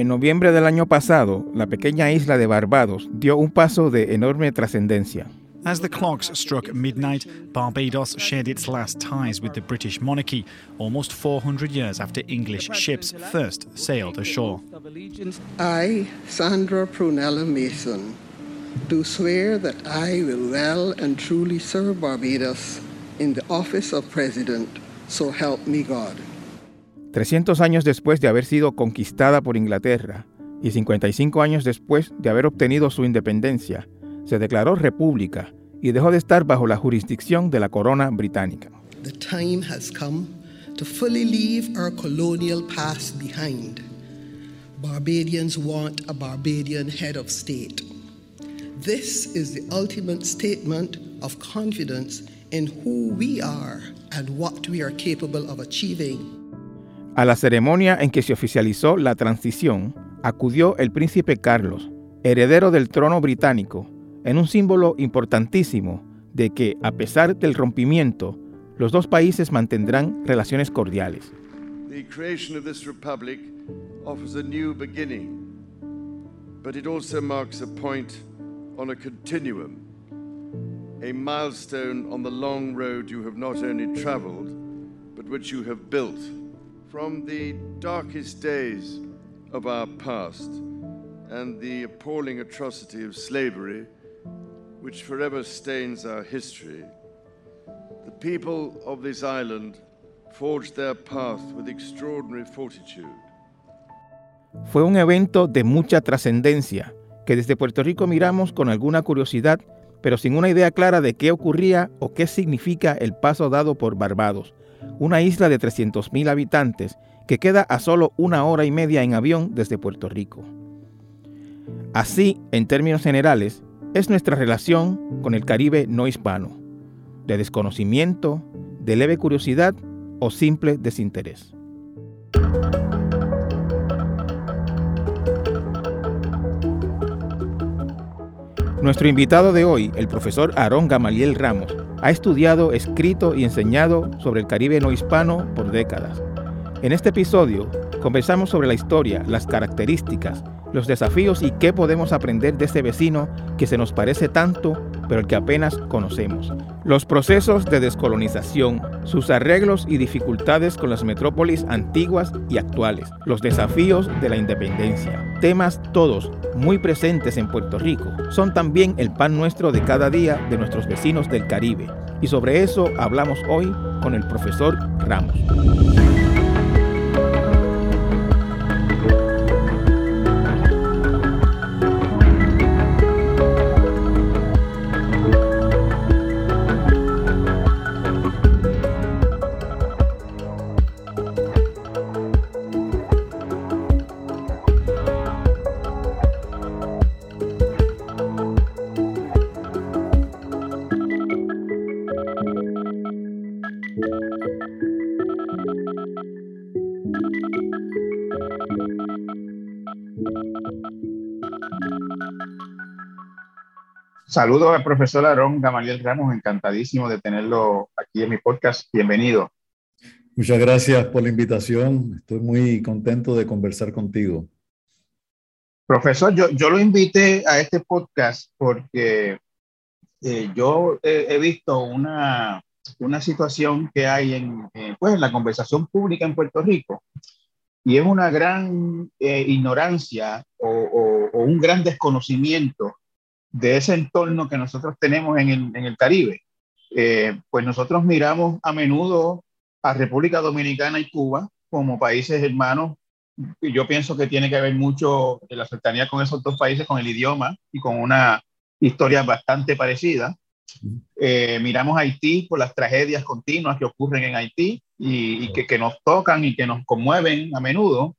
En noviembre del año pasado, la pequeña isla de Barbados dio un paso de enorme trascendencia. As the clocks struck midnight, Barbados shared its last ties with the British monarchy, almost 400 years after English ships first sailed ashore. I, Sandra Prunella Mason, do swear that I will well and truly serve Barbados in the office of President, so help me God. 300 años después de haber sido conquistada por Inglaterra y 55 años después de haber obtenido su independencia, se declaró república y dejó de estar bajo la jurisdicción de la corona británica. The time has come to fully leave our colonial past behind. Barbadians want a Barbadian head of state. This is the ultimate statement of confidence in who we are and what we are capable of achieving. A la ceremonia en que se oficializó la transición, acudió el príncipe Carlos, heredero del trono británico, en un símbolo importantísimo de que, a pesar del rompimiento, los dos países mantendrán relaciones cordiales. The creation of this republic offers a new beginning, but it also marks a point on a continuum, a milestone on the long road you have not only traveled, but which you have built. From the darkest days of our past and the appalling atrocity of slavery, which forever stains our history, the people of this island forged their path with extraordinary fortitude. Fue un evento de mucha trascendencia que desde Puerto Rico miramos con alguna curiosidad, pero sin una idea clara de qué ocurría o qué significa el paso dado por Barbados, una isla de 300.000 habitantes que queda a solo una hora y media en avión desde Puerto Rico. Así, en términos generales, es nuestra relación con el Caribe no hispano, de desconocimiento, de leve curiosidad o simple desinterés. Nuestro invitado de hoy, el profesor Aarón Gamaliel Ramos, ha estudiado, escrito y enseñado sobre el Caribe no hispano por décadas. En este episodio conversamos sobre la historia, las características, los desafíos y qué podemos aprender de este vecino que se nos parece tanto, pero el que apenas conocemos. Los procesos de descolonización, sus arreglos y dificultades con las metrópolis antiguas y actuales, los desafíos de la independencia. Temas todos muy presentes en Puerto Rico, son también el pan nuestro de cada día de nuestros vecinos del Caribe. Y sobre eso hablamos hoy con el profesor Ramos. Saludos al profesor Aarón Gamaliel Ramos, encantadísimo de tenerlo aquí en mi podcast. Bienvenido. Muchas gracias por la invitación. Estoy muy contento de conversar contigo. Profesor, yo, yo lo invité a este podcast porque eh, yo he, visto una, una, situación que hay en, eh, pues, en la conversación pública en Puerto Rico y es una gran eh, ignorancia o, o, o un gran desconocimiento de ese entorno que nosotros tenemos en el, en el Caribe. Eh, pues nosotros miramos a menudo a República Dominicana y Cuba como países hermanos. Y yo pienso que tiene que ver mucho la cercanía con esos dos países, con el idioma y con una historia bastante parecida. Eh, miramos a Haití por las tragedias continuas que ocurren en Haití y, y que, que, nos tocan y que nos conmueven a menudo.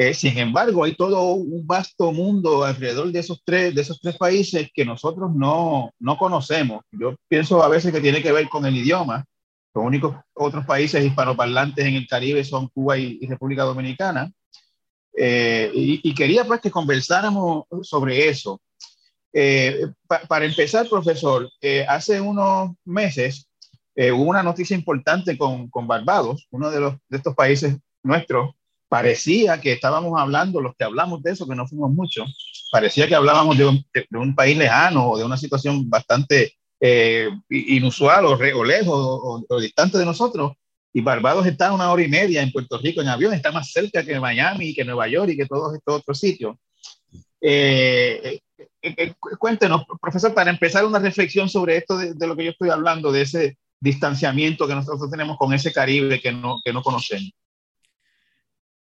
Eh, sin embargo, hay todo un vasto mundo alrededor de esos tres, de esos tres países que nosotros no, no conocemos. Yo pienso a veces que tiene que ver con el idioma. Los únicos otros países hispanoparlantes en el Caribe son Cuba y, y República Dominicana. Eh, y, y, quería pues que conversáramos sobre eso. Eh, pa, para empezar, profesor, eh, hace unos meses hubo una noticia importante con, con Barbados, uno de, los, de estos países nuestros parecía que estábamos hablando, los que hablamos de eso, que no fuimos muchos, parecía que hablábamos de un, de un país lejano o de una situación bastante eh, inusual o, re, o lejos o, o, distante de nosotros. Y Barbados está a una hora y media en Puerto Rico en avión, está más cerca que Miami, que Nueva York y que todos estos otros sitios. Eh, eh, eh, cuéntenos, profesor, para empezar una reflexión sobre esto de, de, lo que yo estoy hablando, de ese distanciamiento que nosotros tenemos con ese Caribe que no, que no conocemos.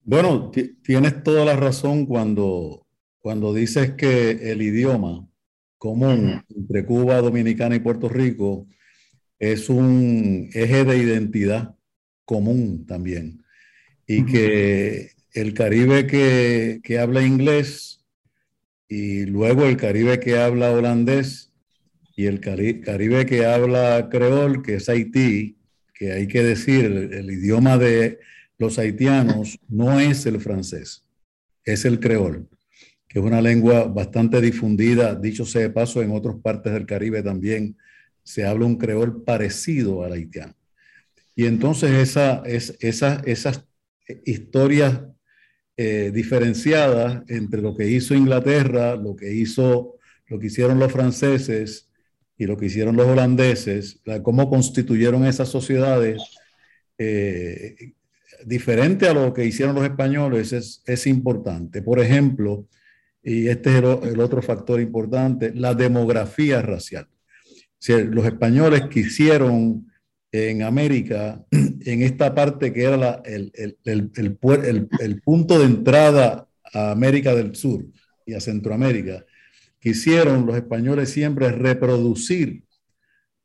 Bueno, tienes toda la razón cuando, cuando dices que el idioma común entre Cuba, Dominicana y Puerto Rico es un eje de identidad común también. Y que el Caribe que, que habla inglés y luego el Caribe que habla holandés y el Caribe que habla creol, que es Haití, que hay que decir, el, el, idioma de los haitianos no es el francés, es el creol, que es una lengua bastante difundida, dicho sea de paso, en otras partes del Caribe también se habla un creol parecido al haitiano. Y entonces esa, es, esa, esas historias eh, diferenciadas entre lo que hizo Inglaterra, lo que, hizo, lo que hicieron los franceses y lo que hicieron los holandeses, cómo constituyeron esas sociedades, eh, diferente a lo que hicieron los españoles, es, es importante. Por ejemplo, y este es el, el, otro factor importante, la demografía racial. Si los españoles quisieron en América, en esta parte que era la, el, el, el, punto de entrada a América del Sur y a Centroamérica, quisieron los españoles siempre reproducir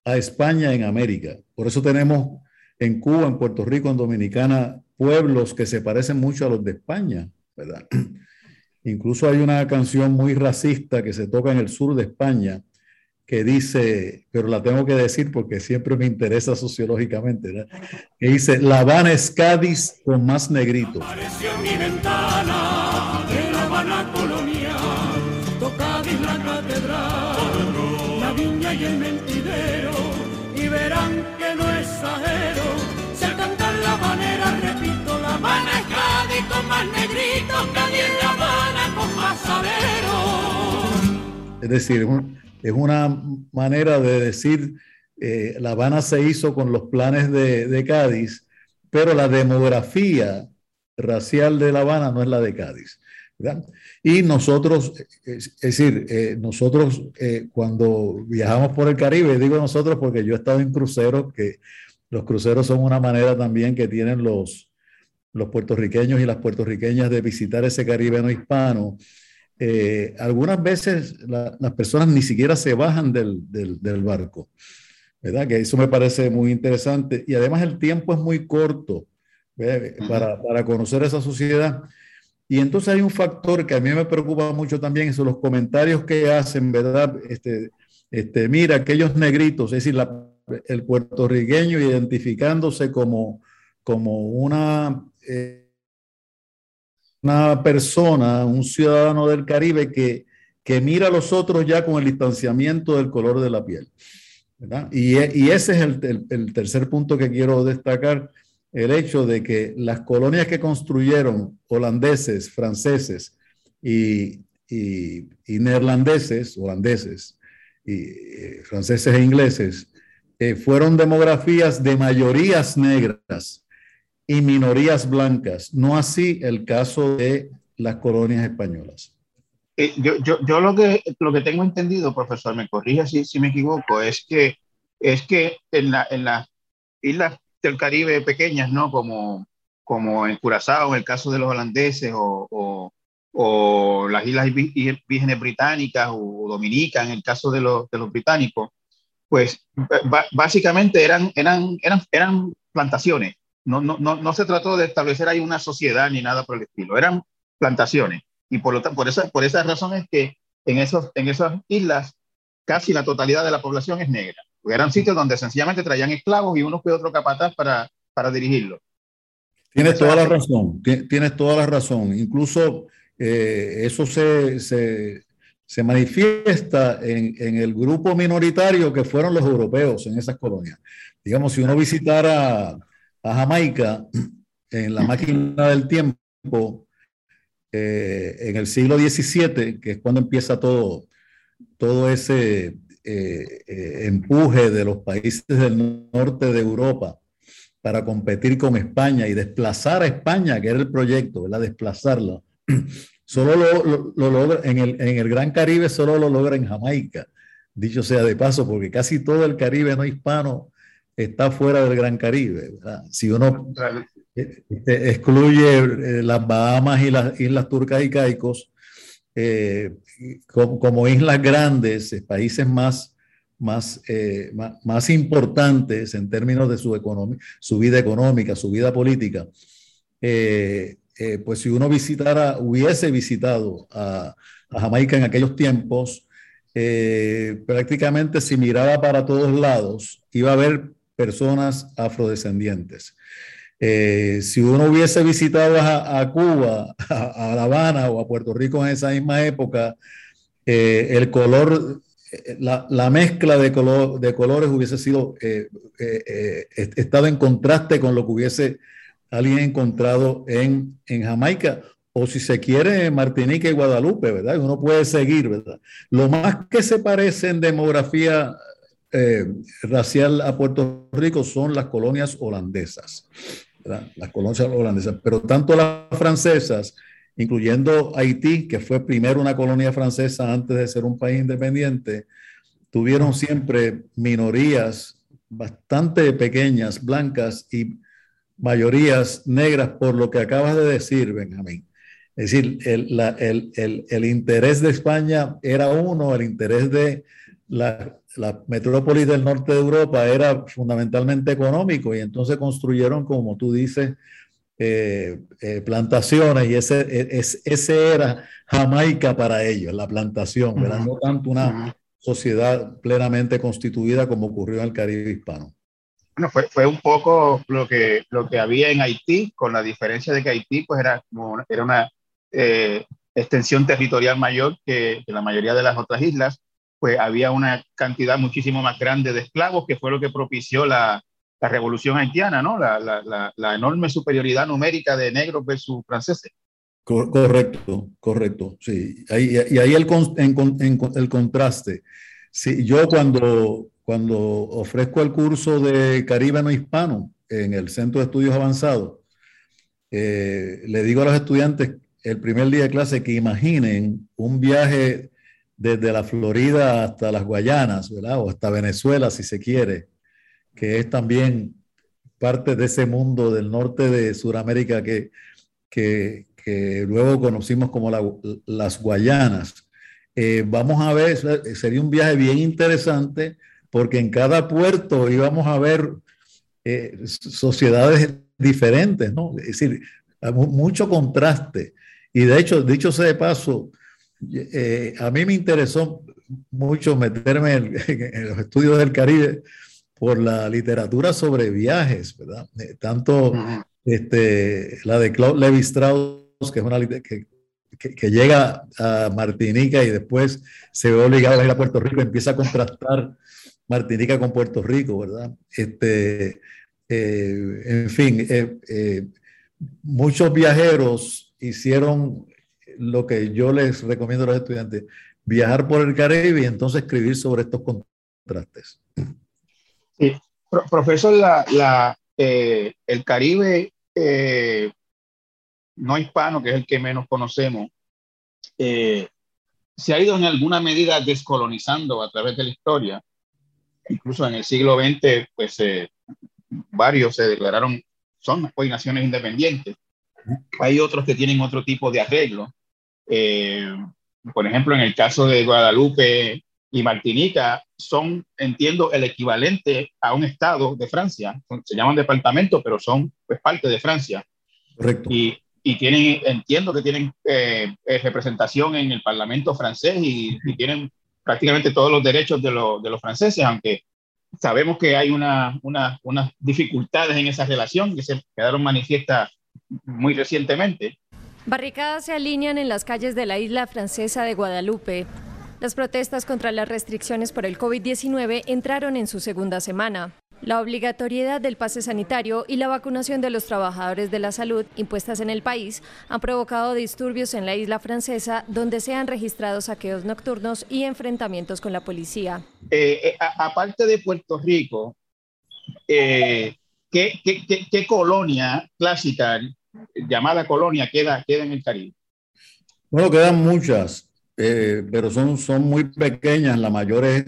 a España en América. Por eso tenemos en Cuba, en Puerto Rico, en Dominicana, pueblos que se parecen mucho a los de España, ¿verdad? Incluso hay una canción muy racista que se toca en el sur de España, que dice, pero la tengo que decir porque siempre me interesa sociológicamente, que dice, La Habana es Cádiz con más negritos. Apareció mi ventana Es decir, es una manera de decir, eh, La Habana se hizo con los planes de, de, Cádiz, pero la demografía racial de La Habana no es la de Cádiz. Y nosotros, es, decir, eh, nosotros eh, cuando viajamos por el Caribe, digo nosotros porque yo he estado en cruceros, que los cruceros son una manera también que tienen los, los puertorriqueños y las puertorriqueñas de visitar ese Caribe no hispano eh, algunas veces la, las personas ni siquiera se bajan del, del, del, barco, ¿verdad? Que eso me parece muy interesante. Y además el tiempo es muy corto para, para, conocer esa sociedad. Y entonces hay un factor que a mí me preocupa mucho también, son los comentarios que hacen, ¿verdad? Este, este, mira, aquellos negritos, es decir, la, el puertorriqueño identificándose como, como una... Eh, una persona, un ciudadano del Caribe que, que mira a los otros ya con el distanciamiento del color de la piel. Y, y, ese es el, el, tercer punto que quiero destacar, el hecho de que las colonias que construyeron holandeses, franceses y, y, y neerlandeses, holandeses, y eh, franceses e ingleses, eh, fueron demografías de mayorías negras y minorías blancas, no así el caso de las colonias españolas. Eh, yo, yo, yo, lo, que, lo que tengo entendido, profesor, me corrija si, si me equivoco, es que, es que en, la, en las islas del Caribe pequeñas, ¿no? Como, como en Curazao, en el caso de los holandeses, o, o, las islas vírgenes británicas o Dominica, en el caso de los, de los británicos, pues básicamente eran, eran, eran, eran plantaciones no, no, no, no se trató de establecer ahí una sociedad ni nada por el estilo, eran plantaciones. Y por, lo, por, esa, por esa razón es que en, esos, en esas islas casi la totalidad de la población es negra. Eran sitios donde sencillamente traían esclavos y uno fue otro capataz para, para dirigirlo. Tienes toda la razón, tienes toda la razón. Incluso eh, eso se, se, se manifiesta en, en, el grupo minoritario que fueron los europeos en esas colonias. Digamos, si uno visitara a Jamaica en la máquina del tiempo, eh, en el siglo XVII, que es cuando empieza todo, todo ese eh, eh, empuje de los países del norte de Europa para competir con España y desplazar a España, que era el proyecto, ¿verdad? Desplazarla. Solo lo, lo, logra en el, en el, Gran Caribe, solo lo logra en Jamaica, dicho sea de paso, porque casi todo el Caribe no hispano está fuera del Gran Caribe. ¿verdad? Si uno este, excluye las Bahamas y las Islas Turcas y Caicos, eh, como, islas grandes, eh, países más, más, eh, más, importantes en términos de su, su vida económica, su vida política, pues si uno visitara, hubiese visitado a, Jamaica en aquellos tiempos, prácticamente si miraba para todos lados, iba a ver personas afrodescendientes. Eh, si uno hubiese visitado a, Cuba, a, La Habana o a Puerto Rico en esa misma época, eh, el color, eh, la, mezcla de, color, de colores hubiese sido, estado en contraste con lo que hubiese alguien encontrado en, Jamaica o si se quiere en Martinica y Guadalupe, ¿verdad? Uno puede seguir, ¿verdad? Lo más que se parece en demografía racial a Puerto Rico son las colonias holandesas las colonias holandesas, pero tanto las francesas, incluyendo Haití, que fue primero una colonia francesa antes de ser un país independiente, tuvieron siempre minorías bastante pequeñas, blancas y mayorías negras, por lo que acabas de decir, Benjamín. Es decir, el, el, el, el interés de España era uno, el interés de la, la metrópolis del norte de Europa era fundamentalmente económico y entonces construyeron, como tú dices, eh, eh, plantaciones y ese, e, ese era Jamaica para ellos, la plantación, no tanto una sociedad plenamente constituida como ocurrió en el Caribe hispano. Bueno, fue, fue, un poco lo que, lo que había en Haití, con la diferencia de que Haití pues era, como, era una eh, extensión territorial mayor que, que la mayoría de las otras islas pues había una cantidad muchísimo más grande de esclavos, que fue lo que propició la, la revolución haitiana, ¿no? La, la, la, enorme superioridad numérica de negros versus franceses. Correcto, correcto, sí. Y ahí el, el contraste. Sí, yo cuando, cuando ofrezco el curso de Caribe no hispano en el Centro de Estudios Avanzados, eh, le digo a los estudiantes el primer día de clase que imaginen un viaje desde la Florida hasta las Guayanas, ¿verdad? O hasta Venezuela, si se quiere, que es también parte de ese mundo del norte de Sudamérica que, que, que luego conocimos como las Guayanas. Eh, vamos a ver, sería un viaje bien interesante porque en cada puerto íbamos a ver eh, sociedades diferentes, ¿no? Es decir, mucho contraste. Y de hecho, dicho sea de paso, eh, a mí me interesó mucho meterme en, los estudios del Caribe por la literatura sobre viajes, ¿verdad? Eh, tanto este, la de Claude Levi Strauss, que es una que, que, llega a Martinica y después se ve obligado a ir a Puerto Rico, empieza a contrastar Martinica con Puerto Rico, ¿verdad? Este, eh, en fin, muchos viajeros hicieron lo que yo les recomiendo a los estudiantes, viajar por el Caribe y entonces escribir sobre estos contrastes. Sí, profesor, la, eh, el Caribe eh, no hispano, que es el que menos conocemos, eh, se ha ido en alguna medida descolonizando a través de la historia. Incluso en el siglo XX, pues varios se declararon, son hoy naciones independientes. Hay otros que tienen otro tipo de arreglo. Eh, por ejemplo, en el caso de Guadalupe y Martinica, son, entiendo, el equivalente a un estado de Francia. Se llaman departamentos, pero son pues, parte de Francia. Correcto. Y, y tienen, entiendo que tienen eh, eh, representación en el Parlamento francés y, tienen prácticamente todos los derechos de, de, los franceses, aunque sabemos que hay una, una, unas dificultades en esa relación que se quedaron manifiestas muy recientemente. Barricadas se alinean en las calles de la isla francesa de Guadalupe. Las protestas contra las restricciones por el COVID-19 entraron en su segunda semana. La obligatoriedad del pase sanitario y la vacunación de los trabajadores de la salud impuestas en el país han provocado disturbios en la isla francesa donde se han registrado saqueos nocturnos y enfrentamientos con la policía. Eh, eh, aparte de Puerto Rico, eh, ¿qué, qué, colonia clásica llamada colonia queda, queda en el Caribe? Bueno, quedan muchas, pero son, son muy pequeñas, la mayor es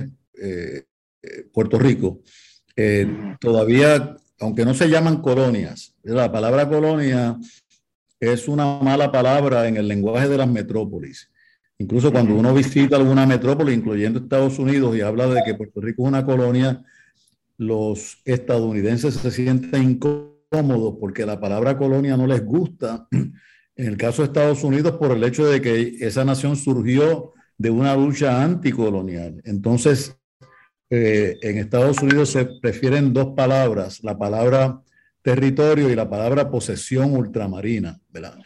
Puerto Rico. Eh, todavía, aunque no se llaman colonias, la palabra colonia es una mala palabra en el lenguaje de las metrópolis. Incluso cuando uno visita alguna metrópoli, incluyendo Estados Unidos, y habla de que Puerto Rico es una colonia, los estadounidenses se sienten incómodos porque la palabra colonia no les gusta. En el caso de Estados Unidos, por el hecho de que esa nación surgió de una lucha anticolonial. Entonces, eh, en Estados Unidos se prefieren dos palabras, la palabra territorio y la palabra posesión ultramarina, ¿verdad?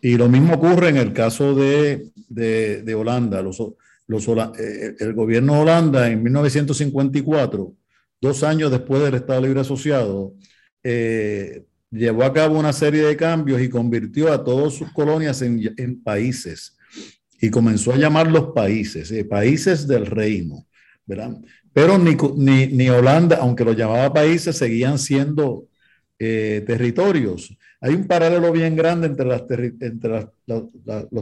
Y lo mismo ocurre en el caso de, de, Holanda. Los, los, eh, el gobierno de Holanda en 1954, dos años después del Estado Libre Asociado, eh, llevó a cabo una serie de cambios y convirtió a todas sus colonias en, países y comenzó a llamarlos países, países del reino. Pero ni, ni, Holanda, aunque lo llamaba países, seguían siendo eh, territorios. Hay un paralelo bien grande entre los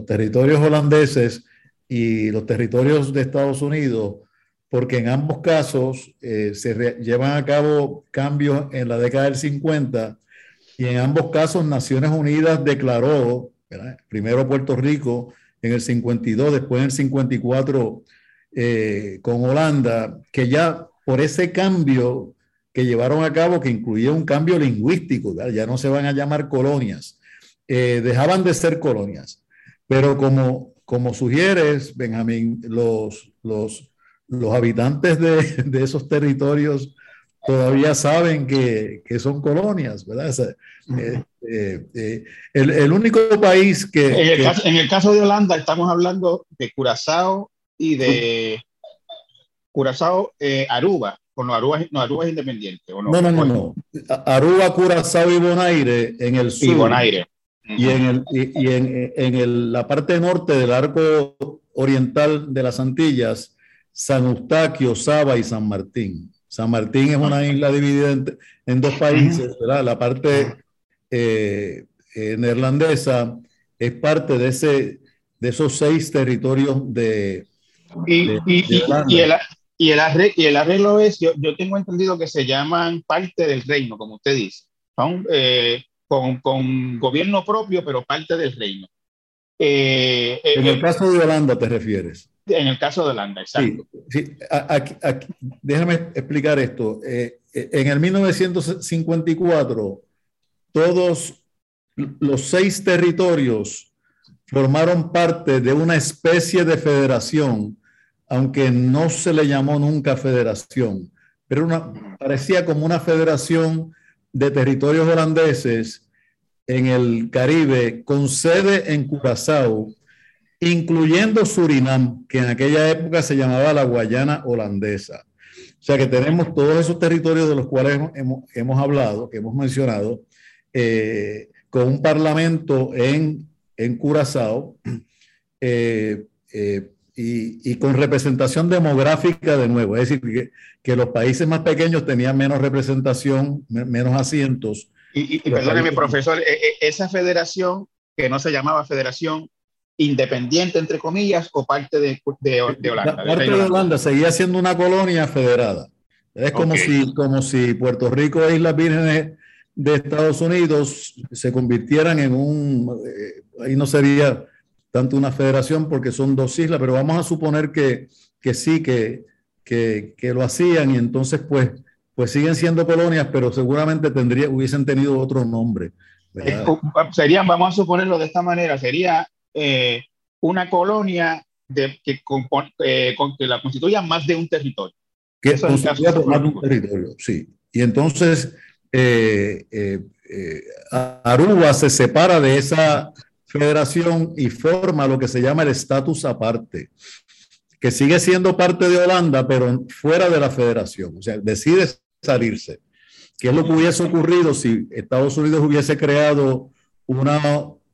territorios holandeses y los territorios de Estados Unidos, porque en ambos casos eh, se llevan a cabo cambios en la década del 50 y en ambos casos Naciones Unidas declaró, primero Puerto Rico en el 52, después en el 54 eh, con Holanda, que ya por ese cambio que llevaron a cabo, que incluía un cambio lingüístico, ya no se van a llamar colonias, eh, dejaban de ser colonias. Pero como, como sugieres, Benjamín, los, los, los habitantes de, de esos territorios todavía saben que, que son colonias, ¿verdad? Eh, el, el, único país que en el, caso, en el, caso, de Holanda estamos hablando de Curazao y de Curazao, eh, Aruba. Bueno, Aruba, no, Aruba es independiente. no? No, no, no, Aruba, Curazao y Bonaire en el sur. Y Bonaire. Y en, el, y, en, en el, la parte norte del arco oriental de las Antillas, San Eustaquio, Saba y San Martín. San Martín es una isla dividida en, dos países, ¿verdad? La parte eh, eh, neerlandesa es parte de, ese, de esos seis territorios de, y, el, y, el arreglo, es, yo, yo, tengo entendido que se llaman parte del reino, como usted dice. Eh, con, con, gobierno propio, pero parte del reino. Eh, en el caso de Holanda te refieres. En el caso de Holanda, exacto. Sí, déjame explicar esto. Eh, en el 1954, todos los seis territorios formaron parte de una especie de federación aunque no se le llamó nunca federación, pero una, parecía como una federación de territorios holandeses en el Caribe con sede en Curazao, incluyendo Surinam, que en aquella época se llamaba la Guayana holandesa. O sea que tenemos todos esos territorios de los cuales hemos, hablado, que hemos mencionado, eh, con un parlamento en, en Curazao, eh, eh, y, con representación demográfica de nuevo, es decir, que, los países más pequeños tenían menos representación, menos asientos. Y, y perdóneme, profesor, e, e, esa federación que no se llamaba federación independiente, entre comillas, o parte de, de, Holanda. parte de Holanda seguía siendo una colonia federada. Es como, si, como si Puerto Rico e Islas Vírgenes de Estados Unidos se convirtieran en un, eh, ahí no sería tanto una federación porque son dos islas, pero vamos a suponer que, que sí, que, que, que, lo hacían y entonces pues, pues siguen siendo colonias, pero seguramente tendría, hubiesen tenido otro nombre. Serían, vamos a suponerlo de esta manera, sería eh, una colonia de, que, eh, con, que la constituya más de un territorio. Que más de un territorio, sí. Y entonces eh, Aruba se separa de esa federación y forma lo que se llama el estatus aparte, que sigue siendo parte de Holanda, pero fuera de la federación. O sea, decide salirse. ¿Qué es lo que hubiese ocurrido si Estados Unidos hubiese creado una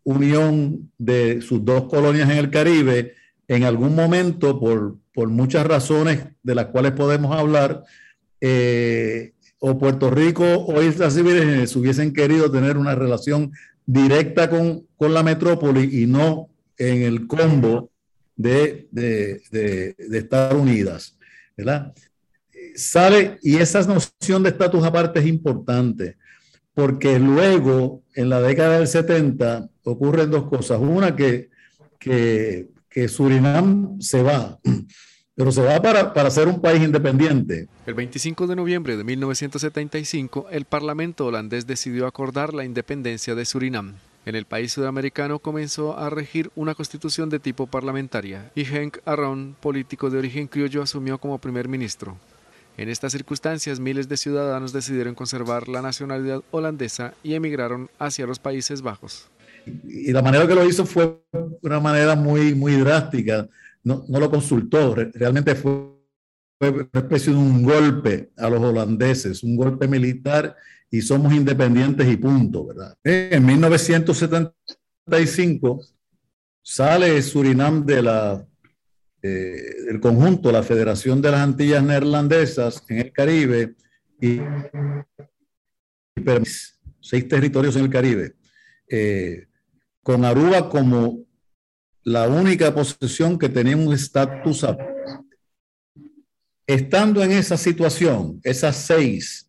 unión de sus dos colonias en el Caribe? En algún momento, por, por muchas razones de las cuales podemos hablar, eh, o Puerto Rico o Islas Civiles hubiesen querido tener una relación directa con, con la metrópoli y no en el combo de, de, de, de estar unidas, ¿verdad? Sale, y esa noción de estatus aparte es importante, porque luego, en la década del 70, ocurren dos cosas. Una, que, que, Surinam se va, pero se va para, para ser un país independiente. El 25 de noviembre de 1975, el Parlamento holandés decidió acordar la independencia de Surinam. En el país sudamericano comenzó a regir una constitución de tipo parlamentaria y Henk Arron, político de origen criollo, asumió como primer ministro. En estas circunstancias, miles de ciudadanos decidieron conservar la nacionalidad holandesa y emigraron hacia los Países Bajos. Y la manera que lo hizo fue una manera muy, muy drástica. No, no lo consultó, realmente fue una especie de un golpe a los holandeses, un golpe militar y somos independientes y punto, ¿verdad? En 1975 sale Surinam de la, eh, del conjunto, la Federación de las Antillas Neerlandesas en el Caribe y, seis territorios en el Caribe, eh, con Aruba como la única posesión que tenía un estatus Estando en esa situación, esas seis,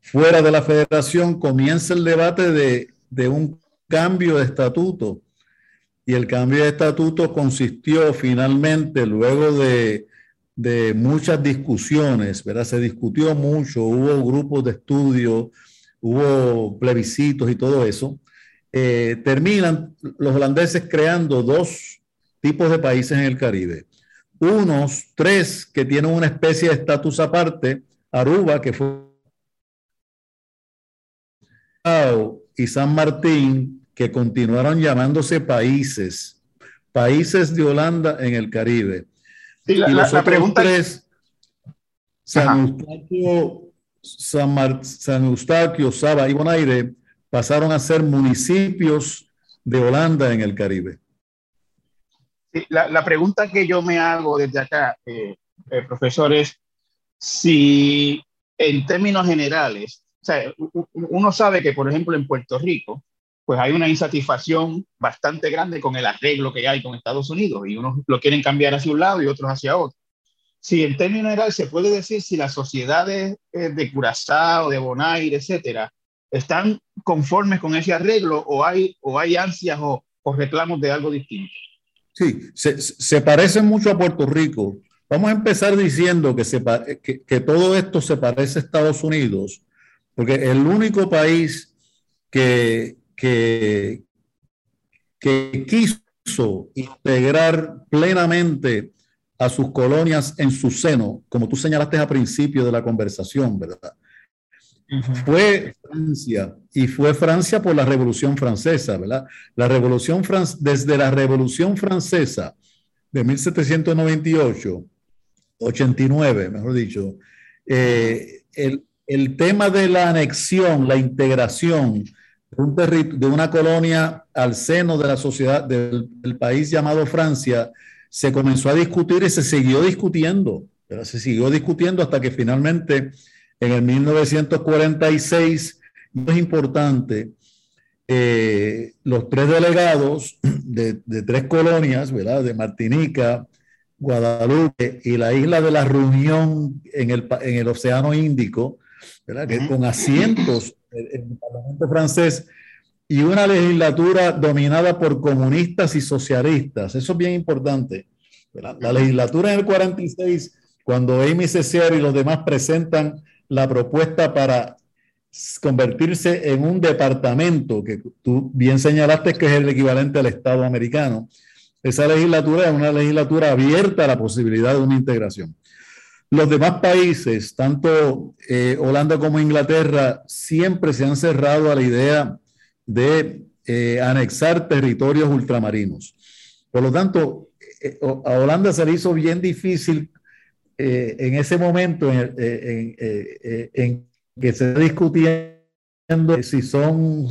fuera de la federación, comienza el debate de, un cambio de estatuto. Y el cambio de estatuto consistió finalmente, luego de, muchas discusiones, ¿verdad? Se discutió mucho, hubo grupos de estudio, hubo plebiscitos y todo eso. Eh, terminan los holandeses creando dos tipos de países en el Caribe. Unos, tres, que tienen una especie de estatus aparte, Aruba, que fue y San Martín, que continuaron llamándose países, países de Holanda en el Caribe. y los pregunta tres, San Eustaquio, San, Eustaquio, Saba y Bonaire, pasaron a ser municipios de Holanda en el Caribe. la, pregunta que yo me hago desde acá, eh, eh, profesor, es si en términos generales sea, uno sabe que, por ejemplo, en Puerto Rico, pues hay una insatisfacción bastante grande con el arreglo que hay con Estados Unidos y unos lo quieren cambiar hacia un lado y otros hacia otro. Si en términos generales se puede decir si las sociedades eh, de Curazao, de Bonaire, etcétera, están conformes con ese arreglo o hay, o hay ansias o, o reclamos de algo distinto. Sí, se, se parece mucho a Puerto Rico. Vamos a empezar diciendo que, se, que, que todo esto se parece a Estados Unidos porque el único país que, que, que quiso integrar plenamente a sus colonias en su seno, como tú señalaste al principio de la conversación, ¿verdad? Fue Francia y fue Francia por la Revolución Francesa, ¿verdad? La Revolución desde la Revolución Francesa de 1798, 89, mejor dicho, eh, el, el tema de la anexión, la integración de, un de una colonia al seno de la sociedad del, país llamado Francia se comenzó a discutir y se siguió discutiendo. Pero se siguió discutiendo hasta que finalmente en el 1946, es importante, eh, los tres delegados de, tres colonias, ¿verdad? De Martinica, Guadalupe y la isla de la Reunión en el, en el Océano Índico, que con asientos en el Parlamento francés y una legislatura dominada por comunistas y socialistas. Eso es bien importante. La legislatura en el 46, cuando Amy Cesier y los demás presentan la propuesta para convertirse en un departamento, que tú bien señalaste que es el equivalente al Estado americano, esa legislatura es una legislatura abierta a la posibilidad de una integración. Los demás países, tanto eh, Holanda como Inglaterra, siempre se han cerrado a la idea de eh, anexar territorios ultramarinos. Por lo tanto, eh, a Holanda se le hizo bien difícil en ese momento en, en, en, que se discutía si son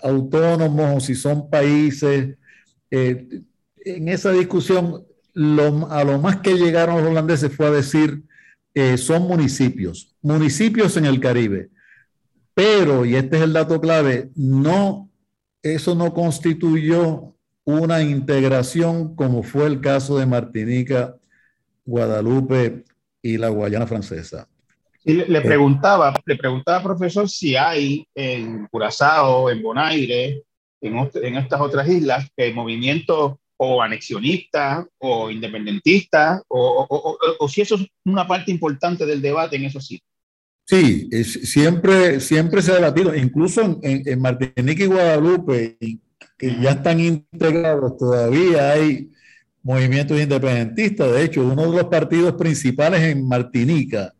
autónomos o si son países. en esa discusión, lo, a lo más que llegaron los holandeses fue a decir, son municipios, municipios en el Caribe. Pero, y este es el dato clave, no, eso no constituyó una integración como fue el caso de Martinica, Guadalupe y la Guayana Francesa. Y le, preguntaba, le preguntaba, profesor, si hay en Curazao, en Bonaire, en, en estas otras islas, el movimiento o anexionista o independentista, o, o, o, si eso es una parte importante del debate en esos sitios. Sí, siempre, siempre se ha debatido, incluso en, en Martinica y Guadalupe, que ya están integrados, todavía hay movimientos independentistas. De hecho, uno de los partidos principales en Martinica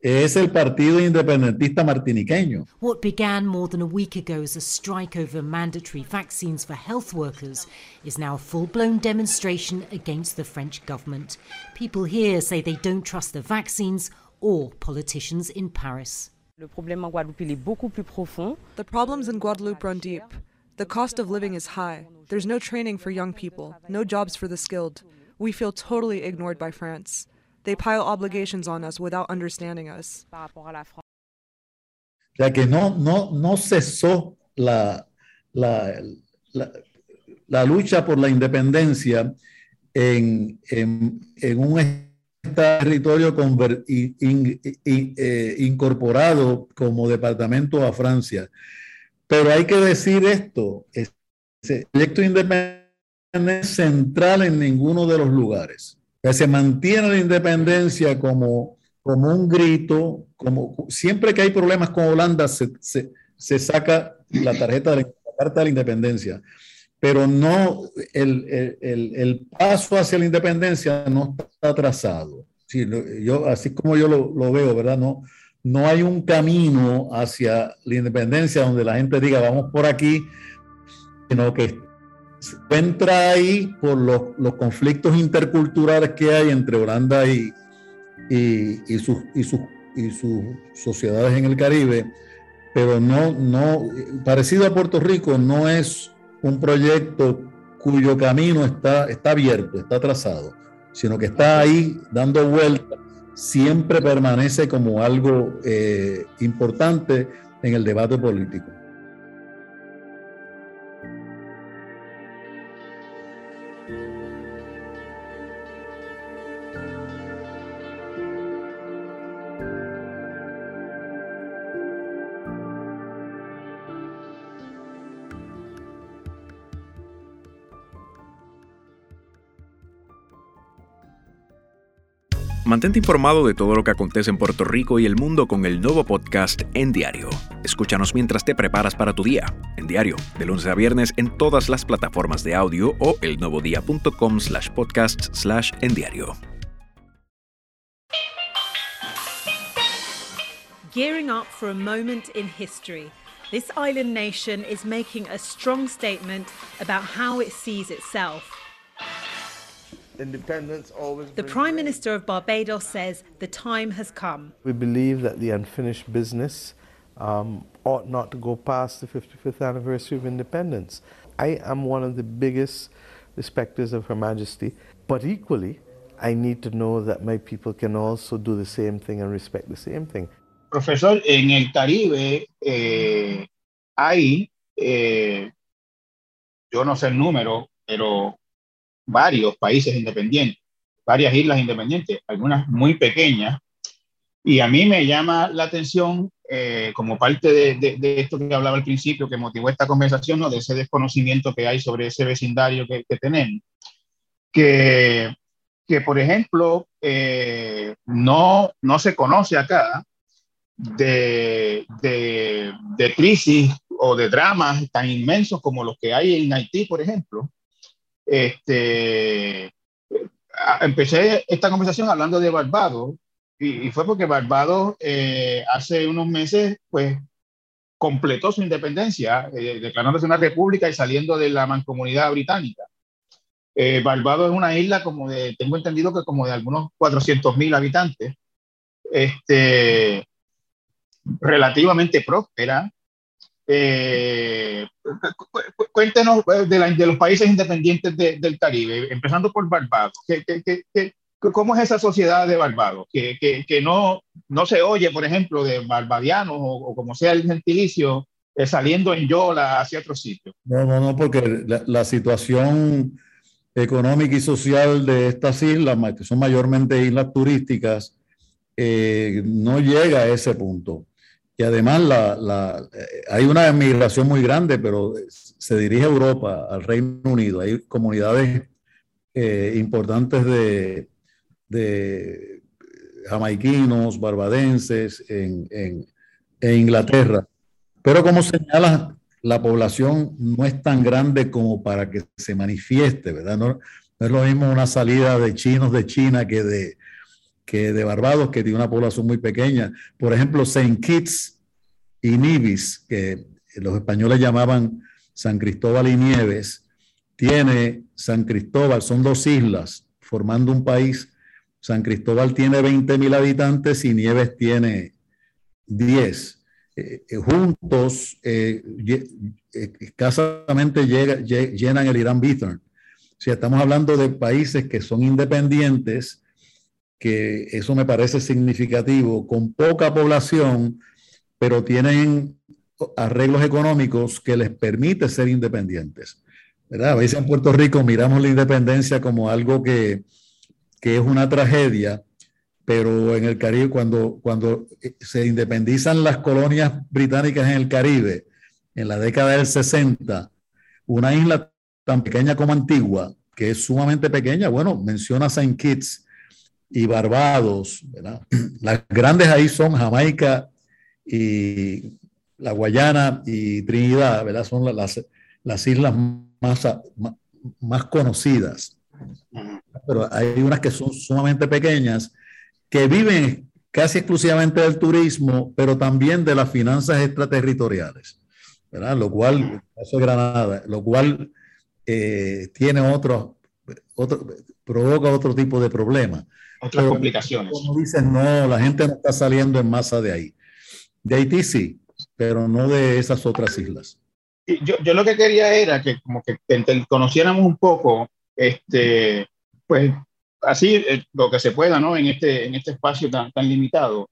es el Partido Independentista Martiniqueño. What began more than a week ago as a strike over mandatory vaccines for health workers is now a full-blown demonstration against the French government. People here say they don't trust the vaccines or politicians in Paris. Le problème en Guadeloupe est beaucoup plus profond. The problems in Guadeloupe run deep. The cost of living is high. There's no training for young people, no jobs for the skilled. We feel totally ignored by France. They pile obligations on us without understanding us. Ya que no, no, no cesó la, la, la, la lucha por la independencia en, en, en un territorio eh, incorporado como departamento a Francia. Pero hay que decir esto, el proyecto independiente es central en ninguno de los lugares. Se mantiene la independencia como, como un grito, como siempre que hay problemas con Holanda se, se, saca la tarjeta de la, carta de la independencia pero no, el, el, el, paso hacia la independencia no está trazado. Sí, yo, así como yo lo, lo, veo, ¿verdad? No, no hay un camino hacia la independencia donde la gente diga, vamos por aquí, sino que se encuentra ahí por los, conflictos interculturales que hay entre Holanda y, sus, y, sus, y sus sociedades en el Caribe, pero no, no, parecido a Puerto Rico, no es un proyecto cuyo camino está, está abierto, está trazado, sino que está ahí dando vueltas, siempre permanece como algo eh, importante en el debate político. Mantente informado de todo lo que acontece en Puerto Rico y el mundo con el nuevo podcast En Diario. Escúchanos mientras te preparas para tu día. En Diario, de lunes a viernes en todas las plataformas de audio o elnuevodía.com slash podcast slash en diario. Gearing up for a moment in history. This island nation is making a strong statement about how it sees itself. Independence always. The Prime Minister of Barbados says the time has come. We believe that the unfinished business um, ought not to go past the 55th anniversary of independence. I am one of the biggest respecters of Her Majesty, but equally, I need to know that my people can also do the same thing and respect the same thing. Profesor, en el Caribe eh, hay, eh, yo no sé el número, pero varios países independientes, varias islas independientes, algunas muy pequeñas. Y a mí me llama la atención, eh, como parte de, de, esto que hablaba al principio, que motivó esta conversación, ¿no? de ese desconocimiento que hay sobre ese vecindario que, que tenemos, que, que, por ejemplo, eh, no, no se conoce acá de, de, de crisis o de dramas tan inmensos como los que hay en Haití, por ejemplo, este, empecé esta conversación hablando de Barbados y, fue porque Barbados eh, hace unos meses pues completó su independencia, eh, declarándose una república y saliendo de la mancomunidad británica. Eh, Barbados es una isla como de, tengo entendido que como de algunos 400 mil habitantes, este, relativamente próspera. Eh, cuéntenos de, de, los países independientes del Caribe, empezando por Barbados. ¿Qué, qué, qué, cómo es esa sociedad de Barbados? Que, no, se oye, por ejemplo, de barbadianos o, como sea el gentilicio eh, saliendo en Yola hacia otro sitio. No, no, no, porque la, situación económica y social de estas islas, que son mayormente islas turísticas, eh, no llega a ese punto. Y además la, eh, hay una migración muy grande, pero se dirige a Europa, al Reino Unido. Hay comunidades importantes de, de jamaiquinos, barbadenses en, en, Inglaterra. Pero como señala, la población no es tan grande como para que se manifieste, ¿verdad? No, es lo mismo una salida de chinos de China que de, que de Barbados, que tiene una población muy pequeña. Por ejemplo, Saint Kitts y Nivis, que los españoles llamaban San Cristóbal y Nieves, tiene San Cristóbal, son dos islas formando un país. San Cristóbal tiene 20 mil habitantes y Nieves tiene 10. Eh, eh, juntos eh, escasamente llenan el Irán Bithorn. Si estamos hablando de países que son independientes, que eso me parece significativo, con poca población, pero tienen arreglos económicos que les permite ser independientes. ¿verdad? A veces en Puerto Rico miramos la independencia como algo que, que es una tragedia, pero en el Caribe, cuando, cuando eh, se independizan las colonias británicas en el Caribe, en la década del 60, una isla tan pequeña como Antigua, que es sumamente pequeña, bueno, menciona Saint Kitts y Barbados, ¿verdad? Las grandes ahí son Jamaica y la Guayana y Trinidad, ¿verdad? Son las, las islas más, más conocidas. Pero hay unas que son sumamente pequeñas que viven casi exclusivamente del turismo, pero también de las finanzas extraterritoriales, ¿verdad? Lo cual, eso es Granada, lo cual eh, tiene otro, otro, provoca otro tipo de problema. Otras complicaciones. Como dicen, no, la gente no está saliendo en masa de ahí. De Haití sí, pero no de esas otras islas. Yo, yo lo que quería era que como que conociéramos un poco, este, pues así eh, lo que se pueda, ¿no? En este, en este espacio tan, tan limitado.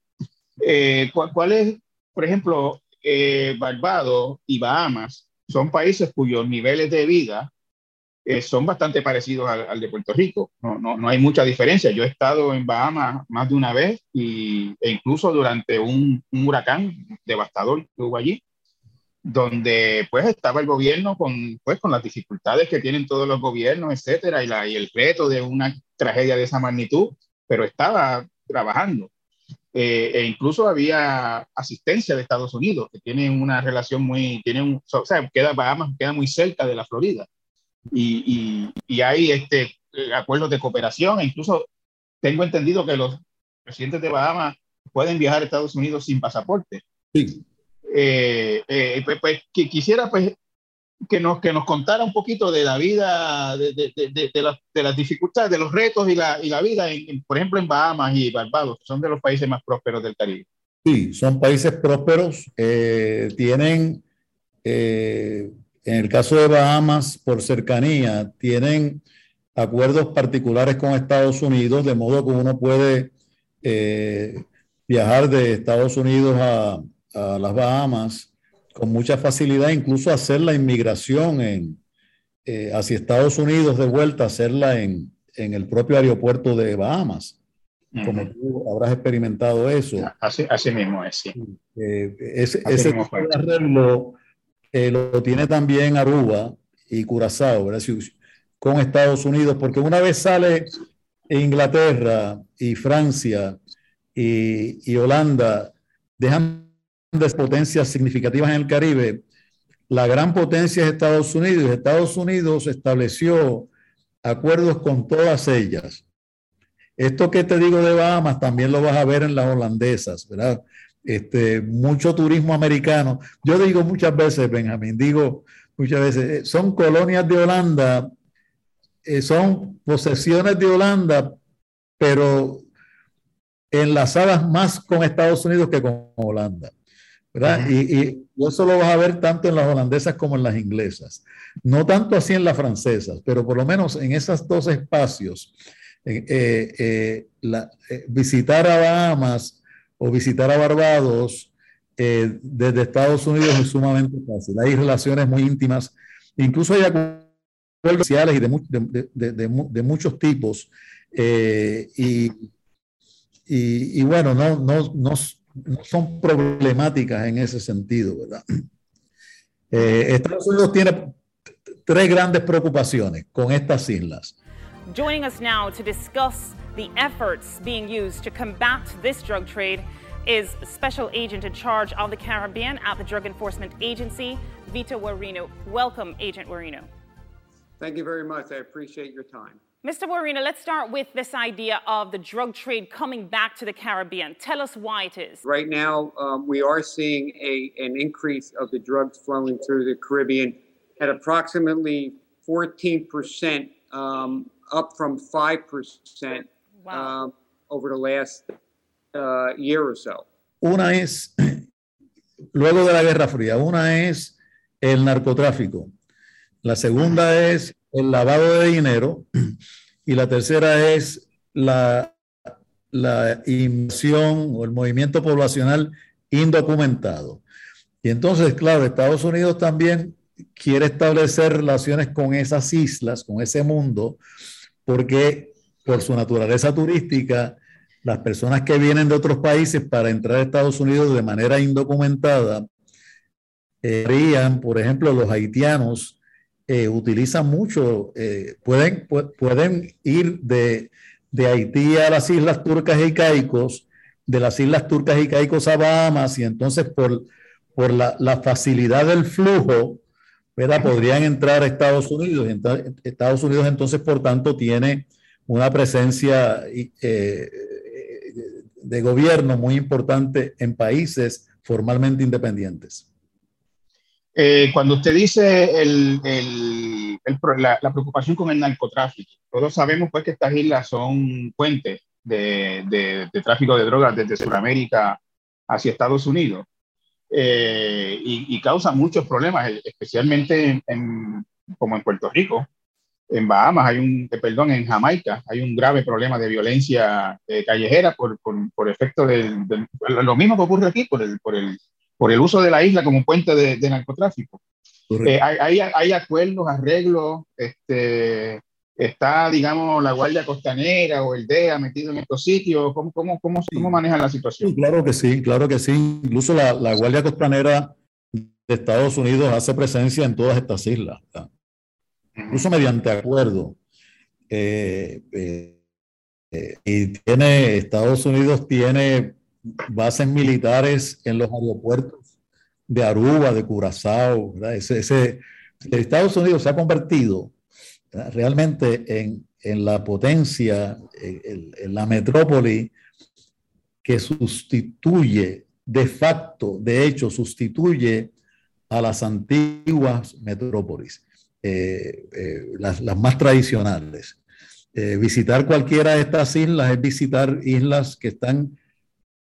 Eh, ¿cuál, es, por ejemplo, eh, Barbados y Bahamas son países cuyos niveles de vida son bastante parecidos al, de Puerto Rico. No, no, no, hay mucha diferencia. Yo he estado en Bahamas más de una vez y, e incluso durante un, un huracán devastador que hubo allí donde pues estaba el gobierno con, pues, con las dificultades que tienen todos los gobiernos, etcétera, y, la, y el reto de una tragedia de esa magnitud, pero estaba trabajando. Eh, e incluso había asistencia de Estados Unidos, que tiene una relación muy, tiene un, o sea, queda, Bahamas queda muy cerca de la Florida. Y, y, y hay este, eh, acuerdos de cooperación, e incluso tengo entendido que los presidentes de Bahamas pueden viajar a Estados Unidos sin pasaporte. Sí. Eh, eh, pues, pues quisiera pues que nos, que nos contara un poquito de la vida, de, de, de, de las dificultades, de los retos y la, y la vida, en, por ejemplo, en Bahamas y Barbados, que son de los países más prósperos del Caribe. Sí, son países prósperos. Eh, tienen, en el caso de Bahamas, por cercanía, tienen acuerdos particulares con Estados Unidos, de modo que uno puede viajar de Estados Unidos a, a las Bahamas con mucha facilidad, incluso hacer la inmigración en, eh, hacia Estados Unidos de vuelta, hacerla en, en el propio aeropuerto de Bahamas. Como tú habrás experimentado eso. Así, así mismo es, sí. Eh, ese ese arreglo eh, lo tiene también Aruba y Curazao, ¿verdad? con Estados Unidos, porque una vez sale Inglaterra y Francia y, y Holanda, dejan potencias significativas en el Caribe, la gran potencia es Estados Unidos. Estados Unidos estableció acuerdos con todas ellas. Esto que te digo de Bahamas también lo vas a ver en las holandesas, ¿verdad? Este, mucho turismo americano. Yo digo muchas veces, Benjamín, digo muchas veces, eh, son colonias de Holanda eh, son posesiones de Holanda, pero enlazadas más con Estados Unidos que con Holanda. ¿verdad? y, y, eso lo vas a ver tanto en las holandesas como en las inglesas. No tanto así en las francesas, pero por lo menos en esos dos espacios, eh, eh, la, eh, visitar a Bahamas o visitar a Barbados desde Estados Unidos es sumamente fácil. Hay relaciones muy íntimas, incluso hay acuerdos sociales y de, muchos tipos. y, y, y, bueno, no, no, no, no, son problemáticas en ese sentido, ¿verdad? Eh, Estados Unidos tiene tres grandes preocupaciones con estas islas. Joining us now to discuss the efforts being used to combat this drug trade is Special Agent in charge of the Caribbean at the Drug Enforcement Agency, Vito Warino. Welcome, Agent Warino. Thank you very much. I appreciate your time. Mr. Warino, let's start with this idea of the drug trade coming back to the Caribbean. Tell us why it is. Right now, um, we are seeing a, an increase of the drugs flowing through the Caribbean at approximately 14%, um, up from 5% wow. um, over the last uh, year or so. Una es, luego de la Guerra Fría, una es el narcotráfico. La segunda es el lavado de dinero y la tercera es la, la invasión o el movimiento poblacional indocumentado. Y entonces, claro, Estados Unidos también quiere establecer relaciones con esas islas, con ese mundo, porque por su naturaleza turística, las personas que vienen de otros países para entrar a Estados Unidos de manera indocumentada, eh, por ejemplo, los haitianos, eh, utilizan mucho, eh, pueden, pueden ir de, de, Haití a las islas turcas y caicos, de las islas turcas y caicos a Bahamas, y entonces por, por la, facilidad del flujo, podrían entrar a Estados Unidos. Estados Unidos entonces, por tanto, tiene una presencia eh, de gobierno muy importante en países formalmente independientes. Eh, cuando usted dice la, preocupación con el narcotráfico, todos sabemos pues que estas islas son puentes de, tráfico de drogas desde Sudamérica hacia Estados Unidos eh, y, y, causa muchos problemas, especialmente en, en, como en Puerto Rico. En Bahamas hay un, eh, perdón, en Jamaica hay un grave problema de violencia eh, callejera por, por, por efecto del, del, lo mismo que ocurre aquí por el, por el por el uso de la isla como puente de, de narcotráfico. Eh, hay, hay, hay, acuerdos, arreglos, este, está, digamos, la Guardia Costanera o el DEA metido en estos sitios. ¿Cómo, cómo, cómo, cómo manejan la situación? Sí, claro que sí, claro que sí. Incluso la, la, Guardia Costanera de Estados Unidos hace presencia en todas estas islas, ¿verdad? Incluso mediante acuerdo. Eh, eh, eh, y tiene, Estados Unidos tiene bases militares en los aeropuertos de Aruba, de Curazao. Ese, Estados Unidos se ha convertido realmente en, en, la potencia, en, en, la metrópoli que sustituye de facto, de hecho, sustituye a las antiguas metrópolis, eh, eh, las, más tradicionales. Eh, visitar cualquiera de estas islas es visitar islas que están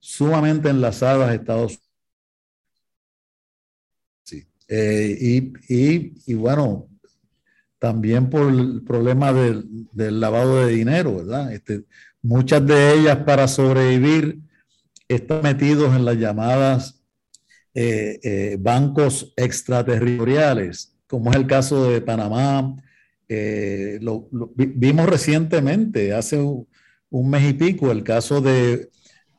sumamente enlazadas a Estados Unidos. Y, bueno, también por el problema del, lavado de dinero, ¿verdad? Este, muchas de ellas para sobrevivir están metidos en las llamadas bancos extraterritoriales, como es el caso de Panamá. Eh, lo, vimos recientemente, hace un, mes y pico, el caso de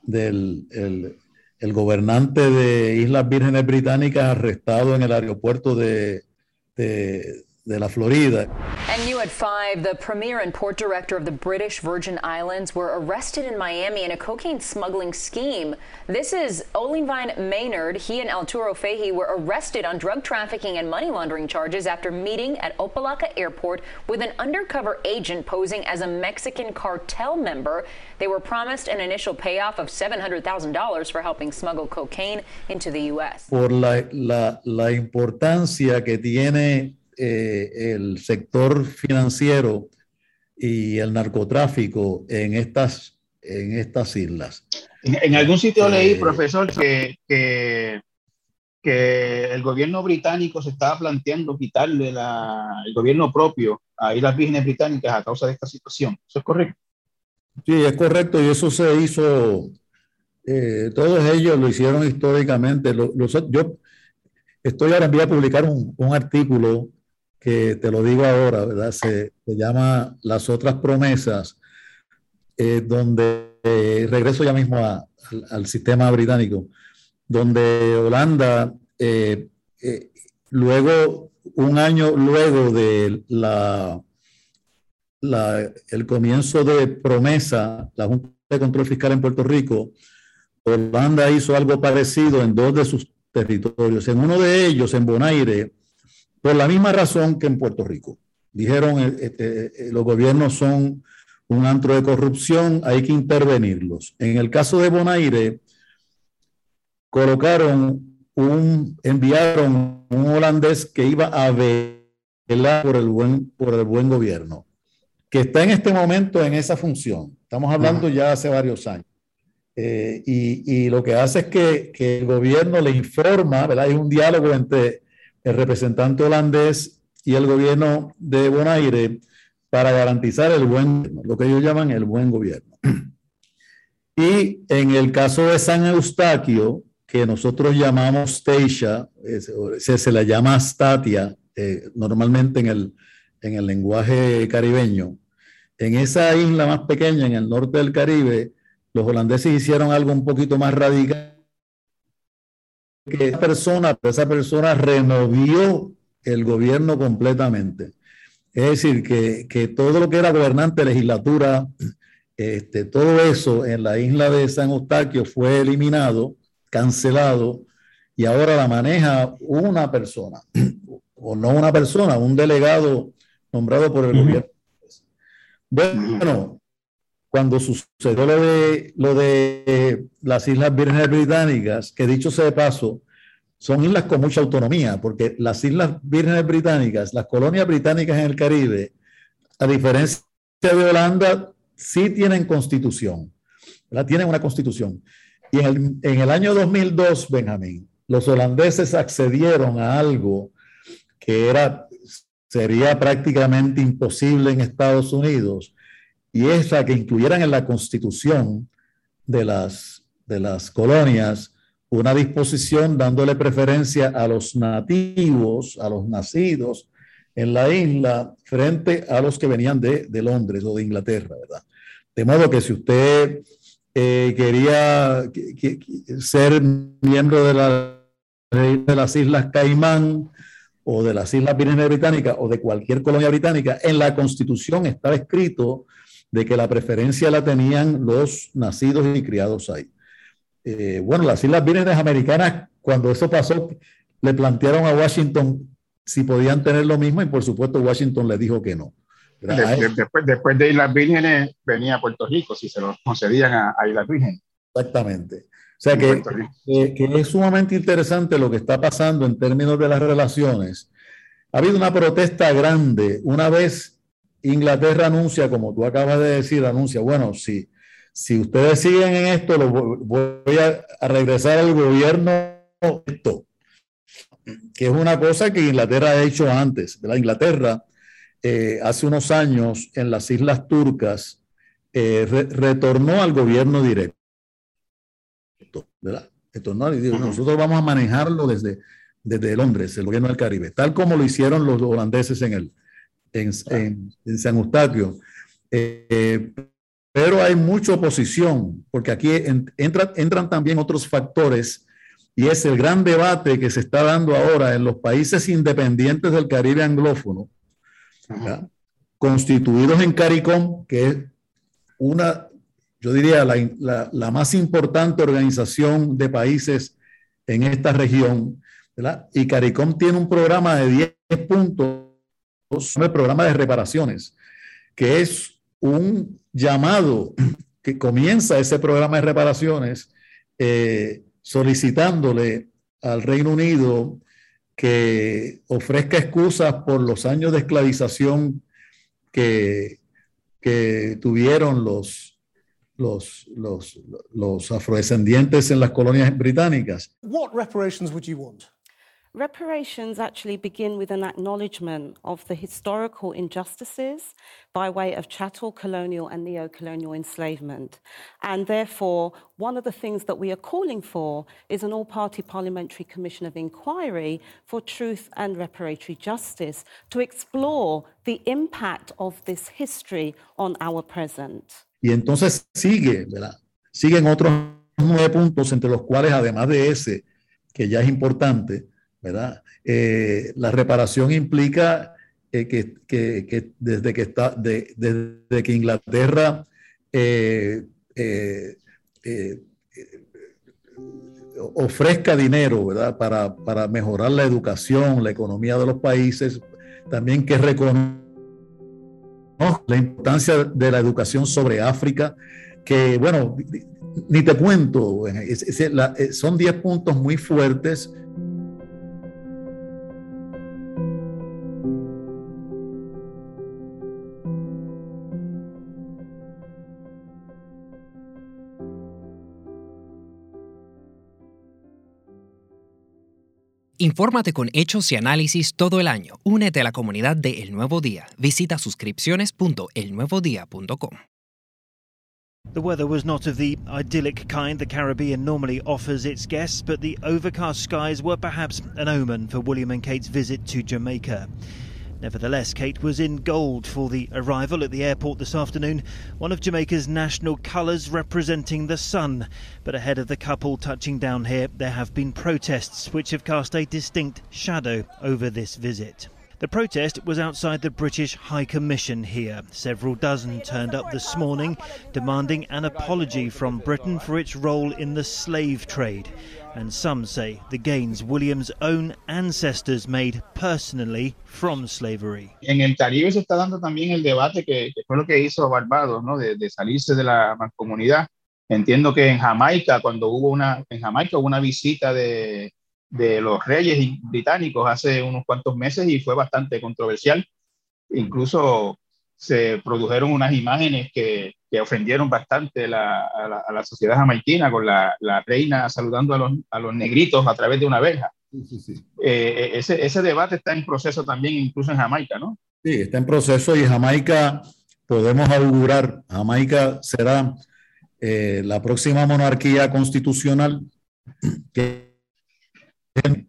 del el, el, gobernante de Islas Vírgenes Británicas arrestado en el aeropuerto de, de la Florida. And new at five, the premier and port director of the British Virgin Islands were arrested in Miami in a cocaine smuggling scheme. This is Olivine Maynard. He and Alturo Fahey were arrested on drug trafficking and money laundering charges after meeting at Opalaca Airport with an undercover agent posing as a Mexican cartel member. They were promised an initial payoff of $700,000 for helping smuggle cocaine into the U.S. Por la, la, la importancia que tiene eh, el sector financiero y el narcotráfico en estas, en estas islas. En, algún sitio leí, profesor, que, que, que, el gobierno británico se estaba planteando quitarle la, el gobierno propio a Islas Vírgenes Británicas a causa de esta situación. ¿Eso es correcto? Sí, es correcto y eso se hizo, eh, todos ellos lo hicieron históricamente. yo estoy ahora voy a publicar un, un, artículo que te lo digo ahora, ¿verdad? Se, llama Las otras promesas, eh, donde eh, regreso ya mismo al, al, sistema británico, donde Holanda, luego, un año luego de la el comienzo de promesa, la Junta de Control Fiscal en Puerto Rico, Holanda hizo algo parecido en dos de sus territorios. En uno de ellos, en Bonaire, por la misma razón que en Puerto Rico. Dijeron, eh, eh, eh, los gobiernos son un antro de corrupción, hay que intervenirlos. En el caso de Bonaire, colocaron un, enviaron un holandés que iba a velar por el buen, por el buen gobierno que está en este momento en esa función. Estamos hablando ya hace varios años. Eh, y, y, lo que hace es que, que, el gobierno le informa, ¿verdad? Hay un diálogo entre el representante holandés y el gobierno de Bonaire para garantizar el buen, lo que ellos llaman el buen gobierno. Y en el caso de San Eustaquio, que nosotros llamamos Statia, se, se, le llama Statia, eh, normalmente en el, en el lenguaje caribeño, en esa isla más pequeña, en el norte del Caribe, los holandeses hicieron algo un poquito más radical. Que esa persona, esa persona removió el gobierno completamente. Es decir, que, que todo lo que era gobernante, legislatura, este, todo eso en la isla de San Eustaquio fue eliminado, cancelado, y ahora la maneja una persona, o no una persona, un delegado nombrado por el gobierno bueno, cuando sucedió lo de, las Islas Vírgenes Británicas, que dicho sea de paso, son islas con mucha autonomía, porque las Islas Vírgenes Británicas, las colonias británicas en el Caribe, a diferencia de Holanda, sí tienen constitución, ¿verdad? tienen una constitución. Y en el, en el año 2002, Benjamín, los holandeses accedieron a algo que era sería prácticamente imposible en Estados Unidos, y es la que incluyeran en la constitución de las, de las colonias una disposición dándole preferencia a los nativos, a los nacidos en la isla, frente a los que venían de, de Londres o de Inglaterra, ¿verdad? De modo que si usted eh, quería ser miembro de, la, de las Islas Caimán, o de las Islas Vírgenes Británicas o de cualquier colonia británica, en la Constitución estaba escrito de que la preferencia la tenían los nacidos y criados ahí. Eh, bueno, las Islas Vírgenes Americanas, cuando eso pasó, le plantearon a Washington si podían tener lo mismo y por supuesto Washington le dijo que no. después, después de Islas Vírgenes venía Puerto Rico, si se lo concedían a, a Islas Vírgenes. Exactamente. O sea que, que, es sumamente interesante lo que está pasando en términos de las relaciones. Ha habido una protesta grande. Una vez Inglaterra anuncia, como tú acabas de decir, anuncia, bueno, si, si ustedes siguen en esto, lo voy a, regresar al gobierno esto, que es una cosa que Inglaterra ha hecho antes. La Inglaterra, eh, hace unos años, en las Islas Turcas, eh, retornó al gobierno directo. ¿verdad? nosotros vamos a manejarlo desde, desde Londres, el gobierno del Caribe, tal como lo hicieron los holandeses en, el, en, en, San Eustaquio. Eh, pero hay mucha oposición, porque aquí entran también otros factores, y es el gran debate que se está dando ahora en los países independientes del Caribe anglófono, constituidos en CARICOM, que es una yo diría, la, la, más importante organización de países en esta región. ¿verdad? Y CARICOM tiene un programa de 10 puntos, el programa de reparaciones, que es un llamado que comienza ese programa de reparaciones eh, solicitándole al Reino Unido que ofrezca excusas por los años de esclavización que, que tuvieron los, los, los, los afrodescendientes en las colonias británicas. What reparations would you want? Reparations actually begin with an acknowledgement of the historical injustices by way of chattel colonial and neo colonial enslavement. And therefore, one of the things that we are calling for is an all party parliamentary commission of inquiry for truth and reparatory justice to explore the impact of this history on our present. Y entonces sigue, ¿verdad? Siguen otros nueve puntos, entre los cuales, además de ese, que ya es importante, Eh, la reparación implica eh, que, desde que está, de, que Inglaterra eh, ofrezca dinero. Para, para, mejorar la educación, la economía de los países, también que reconozca la importancia de la educación sobre África, que bueno, ni te cuento, son 10 puntos muy fuertes Infórmate con hechos y análisis todo el año. Únete a la comunidad de El Nuevo Día. Visita suscripciones.elnuevodía.com. The weather was not of the idyllic kind the Caribbean normally offers its guests, but the overcast skies were perhaps an omen for William and Kate's visit to Jamaica. Nevertheless, Kate was in gold for the arrival at the airport this afternoon, one of Jamaica's national colours representing the sun. But ahead of the couple touching down here, there have been protests which have cast a distinct shadow over this visit. The protest was outside the British High Commission here. Several dozen turned up this morning, demanding an apology from Britain for its role in the slave trade. And some say the gains William's own ancestors made personally from slavery. En el Caribe se está dando también el debate que, que fue lo que hizo Barbados, ¿no? De, de salirse de la mancomunidad. Entiendo que en Jamaica, cuando hubo una, en Jamaica hubo una visita de, de los reyes británicos hace unos cuantos meses y fue bastante controversial. Incluso se produjeron unas imágenes que, que ofendieron bastante la, a, la, a, la, sociedad jamaiquina con la, la reina saludando a los, a los, negritos a través de una verja. Sí, sí. Eh, ese, ese, debate está en proceso también incluso en Jamaica, ¿no? Sí, está en proceso y Jamaica, podemos augurar, Jamaica será eh, la próxima monarquía constitucional que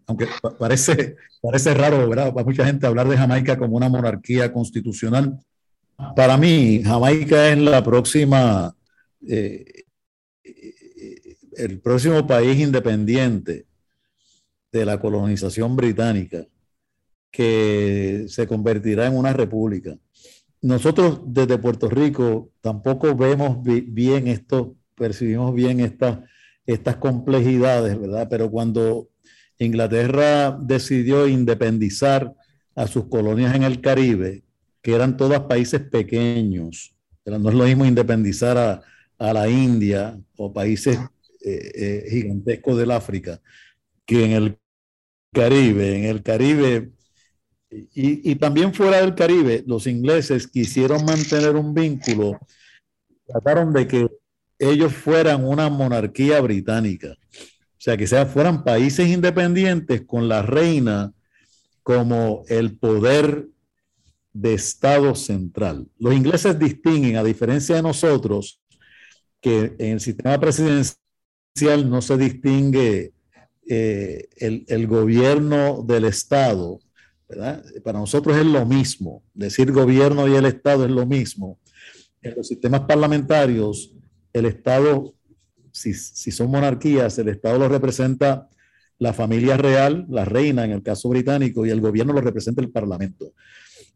aunque parece, parece raro, ¿verdad? Para mucha gente hablar de Jamaica como una monarquía constitucional. Para mí, Jamaica es la próxima, eh, el próximo país independiente de la colonización británica que se convertirá en una república. Nosotros desde Puerto Rico tampoco vemos bien esto, percibimos bien estas estas complejidades, ¿verdad? Pero cuando Inglaterra decidió independizar a sus colonias en el Caribe, que eran todos países pequeños. No es lo mismo independizar a, la India o países eh, eh, gigantescos del África que en el Caribe. En el Caribe y, también fuera del Caribe, los ingleses quisieron mantener un vínculo, trataron de que ellos fueran una monarquía británica. O sea, que sean, fueran países independientes con la reina como el poder de Estado central. Los ingleses distinguen, a diferencia de nosotros, que en el sistema presidencial no se distingue eh, el, el, gobierno del Estado. ¿verdad? Para nosotros es lo mismo. Decir gobierno y el Estado es lo mismo. En los sistemas parlamentarios, el Estado si, son monarquías, el Estado lo representa la familia real, la reina en el caso británico, y el gobierno lo representa el Parlamento.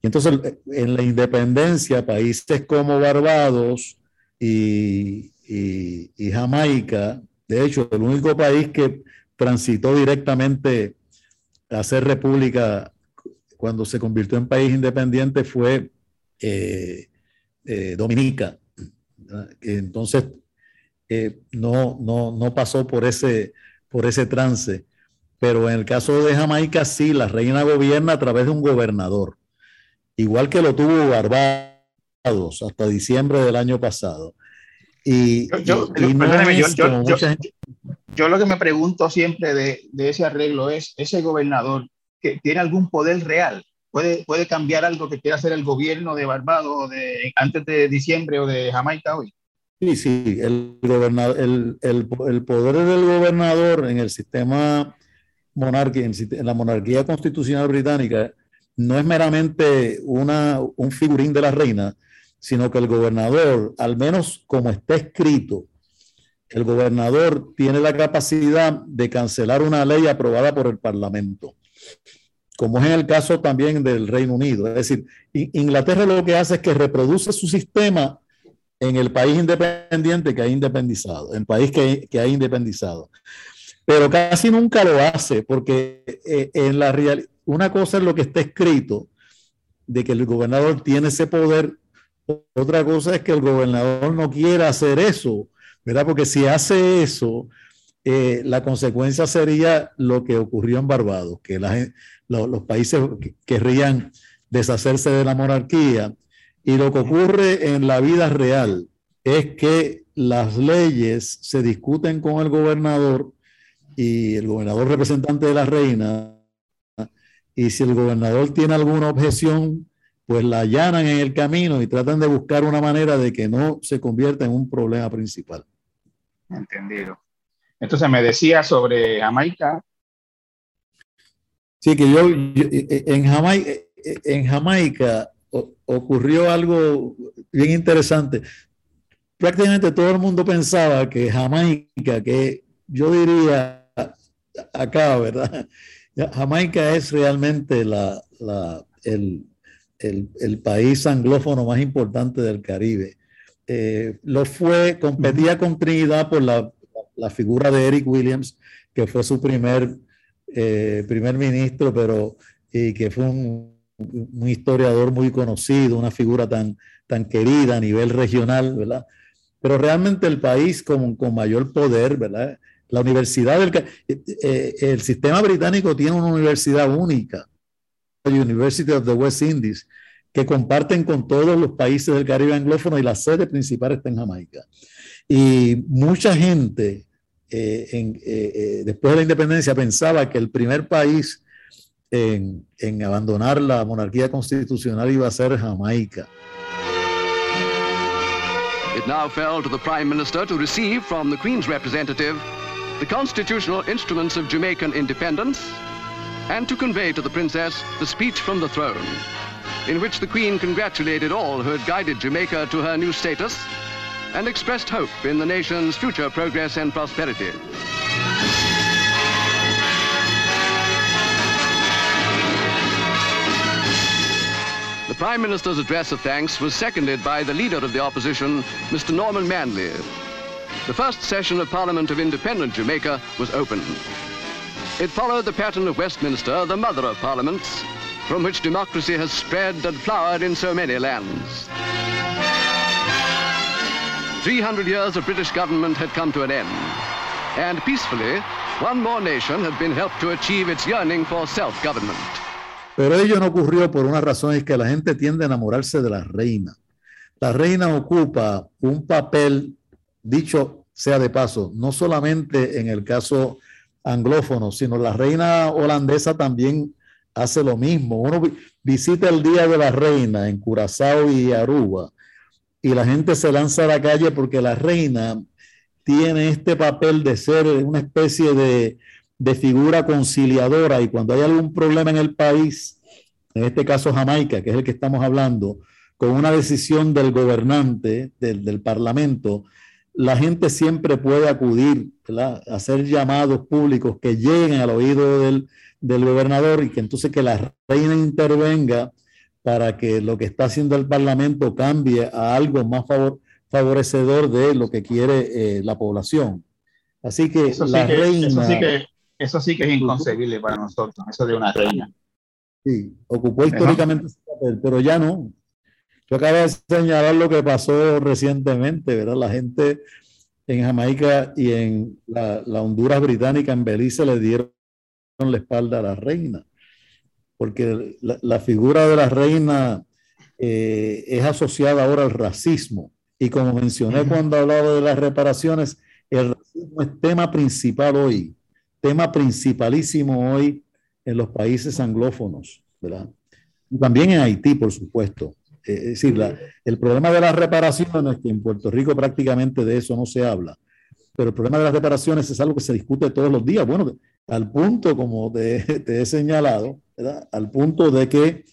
Y entonces, en la independencia, países como Barbados y, Jamaica, de hecho, el único país que transitó directamente a ser república cuando se convirtió en país independiente fue eh, eh, Dominica. Entonces, eh, no, no, no pasó por ese, por ese trance. Pero en el caso de Jamaica, sí, la reina gobierna a través de un gobernador, igual que lo tuvo Barbados hasta diciembre del año pasado. Y, yo, y- y no perdóneme, yo- es yo- como yo- mucha gente- Yo lo que me pregunto siempre de, de ese arreglo es, ¿ese gobernador que tiene algún poder real? ¿Puede, ¿Puede cambiar algo que quiera hacer el gobierno de Barbados de, antes de diciembre o de Jamaica hoy? Sí, sí, el, poder del gobernador en el sistema monárquico, en, la monarquía constitucional británica, no es meramente una, un figurín de la reina, sino que el gobernador, al menos como está escrito, el gobernador tiene la capacidad de cancelar una ley aprobada por el Parlamento, como es en el caso también del Reino Unido. Es decir, Inglaterra lo que hace es que reproduce su sistema en el país independiente que ha independizado, en el país que, que ha independizado. Pero casi nunca lo hace, porque eh, en la real, una cosa es lo que está escrito, de que el gobernador tiene ese poder, otra cosa es que el gobernador no quiera hacer eso, ¿verdad? Porque si hace eso, eh, la consecuencia sería lo que ocurrió en Barbados, que la lo- los países que- querrían deshacerse de la monarquía. Y lo que ocurre en la vida real es que las leyes se discuten con el gobernador y el gobernador representante de la reina. Y si el gobernador tiene alguna objeción, pues la allanan en el camino y tratan de buscar una manera de que no se convierta en un problema principal. Entendido. Entonces me decía sobre Jamaica. Sí, que yo, yo- en Jamaica, en Jamaica ocurrió algo bien interesante. Prácticamente todo el mundo pensaba que Jamaica, que yo diría acá, ¿verdad? Jamaica es realmente la, la- el, el- el país anglófono más importante del Caribe. Eh, lo fue, competía con Trinidad por la, la figura de Eric Williams, que fue su primer, eh, primer ministro, pero y que fue un, un historiador muy conocido, una figura tan, tan querida a nivel regional, ¿verdad? Pero realmente el país con, con mayor poder, ¿verdad? La universidad del... Eh, eh, el sistema británico tiene una universidad única, la University of the West Indies, que comparten con todos los países del Caribe anglófono y la sede principal está en Jamaica. Y mucha gente eh, en- eh, eh, después de la independencia pensaba que el primer país en, en abandonar la monarquía constitucional iba a ser Jamaica. It now fell to the Prime Minister to receive from the Queen's representative the constitutional instruments of Jamaican independence and to convey to the Princess the speech from the throne, in which the Queen congratulated all who had guided Jamaica to her new status and expressed hope in the nation's future progress and prosperity. Prime Minister's address of thanks was seconded by the leader of the opposition, Mr. Norman Manley. The first session of Parliament of Independent Jamaica was opened. It followed the pattern of Westminster, the mother of parliaments, from which democracy has spread and flowered in so many lands. 300 years of British government had come to an end, and peacefully, one more nation had been helped to achieve its yearning for self-government. Pero ello no ocurrió por una razón, es que la gente tiende a enamorarse de la reina. La reina ocupa un papel, dicho sea de paso, no solamente en el caso anglófono, sino la reina holandesa también hace lo mismo. Uno vi- visita el Día de la Reina en Curazao y Aruba y la gente se lanza a la calle porque la reina tiene este papel de ser una especie de, de figura conciliadora y cuando hay algún problema en el país, en este caso Jamaica, que es el que estamos hablando, con una decisión del gobernante, del, del parlamento, la gente siempre puede acudir, ¿verdad? hacer llamados públicos que lleguen al oído del, del gobernador y que entonces que la reina intervenga para que lo que está haciendo el parlamento cambie a algo más favor- favorecedor de lo que quiere eh, la población. Así que Eso sí la que, reina... eso sí que, eso sí que es inconcebible para nosotros, eso de una reina. Sí, ocupó históricamente ese papel, pero ya no. Yo acabo de señalar lo que pasó recientemente, ¿verdad? La gente en Jamaica y en la, la Honduras británica, en Belice, le dieron la espalda a la reina, porque la, la figura de la reina eh, es asociada ahora al racismo. Y como mencioné cuando hablaba de las reparaciones, el racismo es tema principal hoy, tema principalísimo hoy en los países anglófonos, ¿verdad? Y también en Haití, por supuesto. Eh, es decir, el problema de las reparaciones, que en Puerto Rico prácticamente de eso no se habla, pero el problema de las reparaciones es algo que se discute todos los días. Bueno, al punto, como te, te he señalado, ¿verdad? al punto de que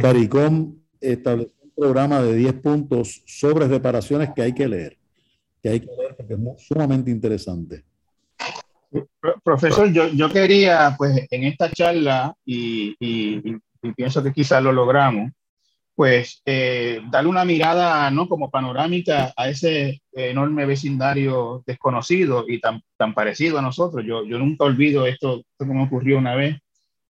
CARICOM estableció un programa de 10 puntos sobre reparaciones que hay que leer, que hay que leer porque es sumamente interesante. Profesor, yo, yo quería, pues, en esta charla, y, y, pienso que quizás lo logramos, pues eh, darle una mirada, ¿no? Como panorámica a ese enorme vecindario desconocido y tan, tan parecido a nosotros. Yo, yo nunca olvido esto, esto que me ocurrió una vez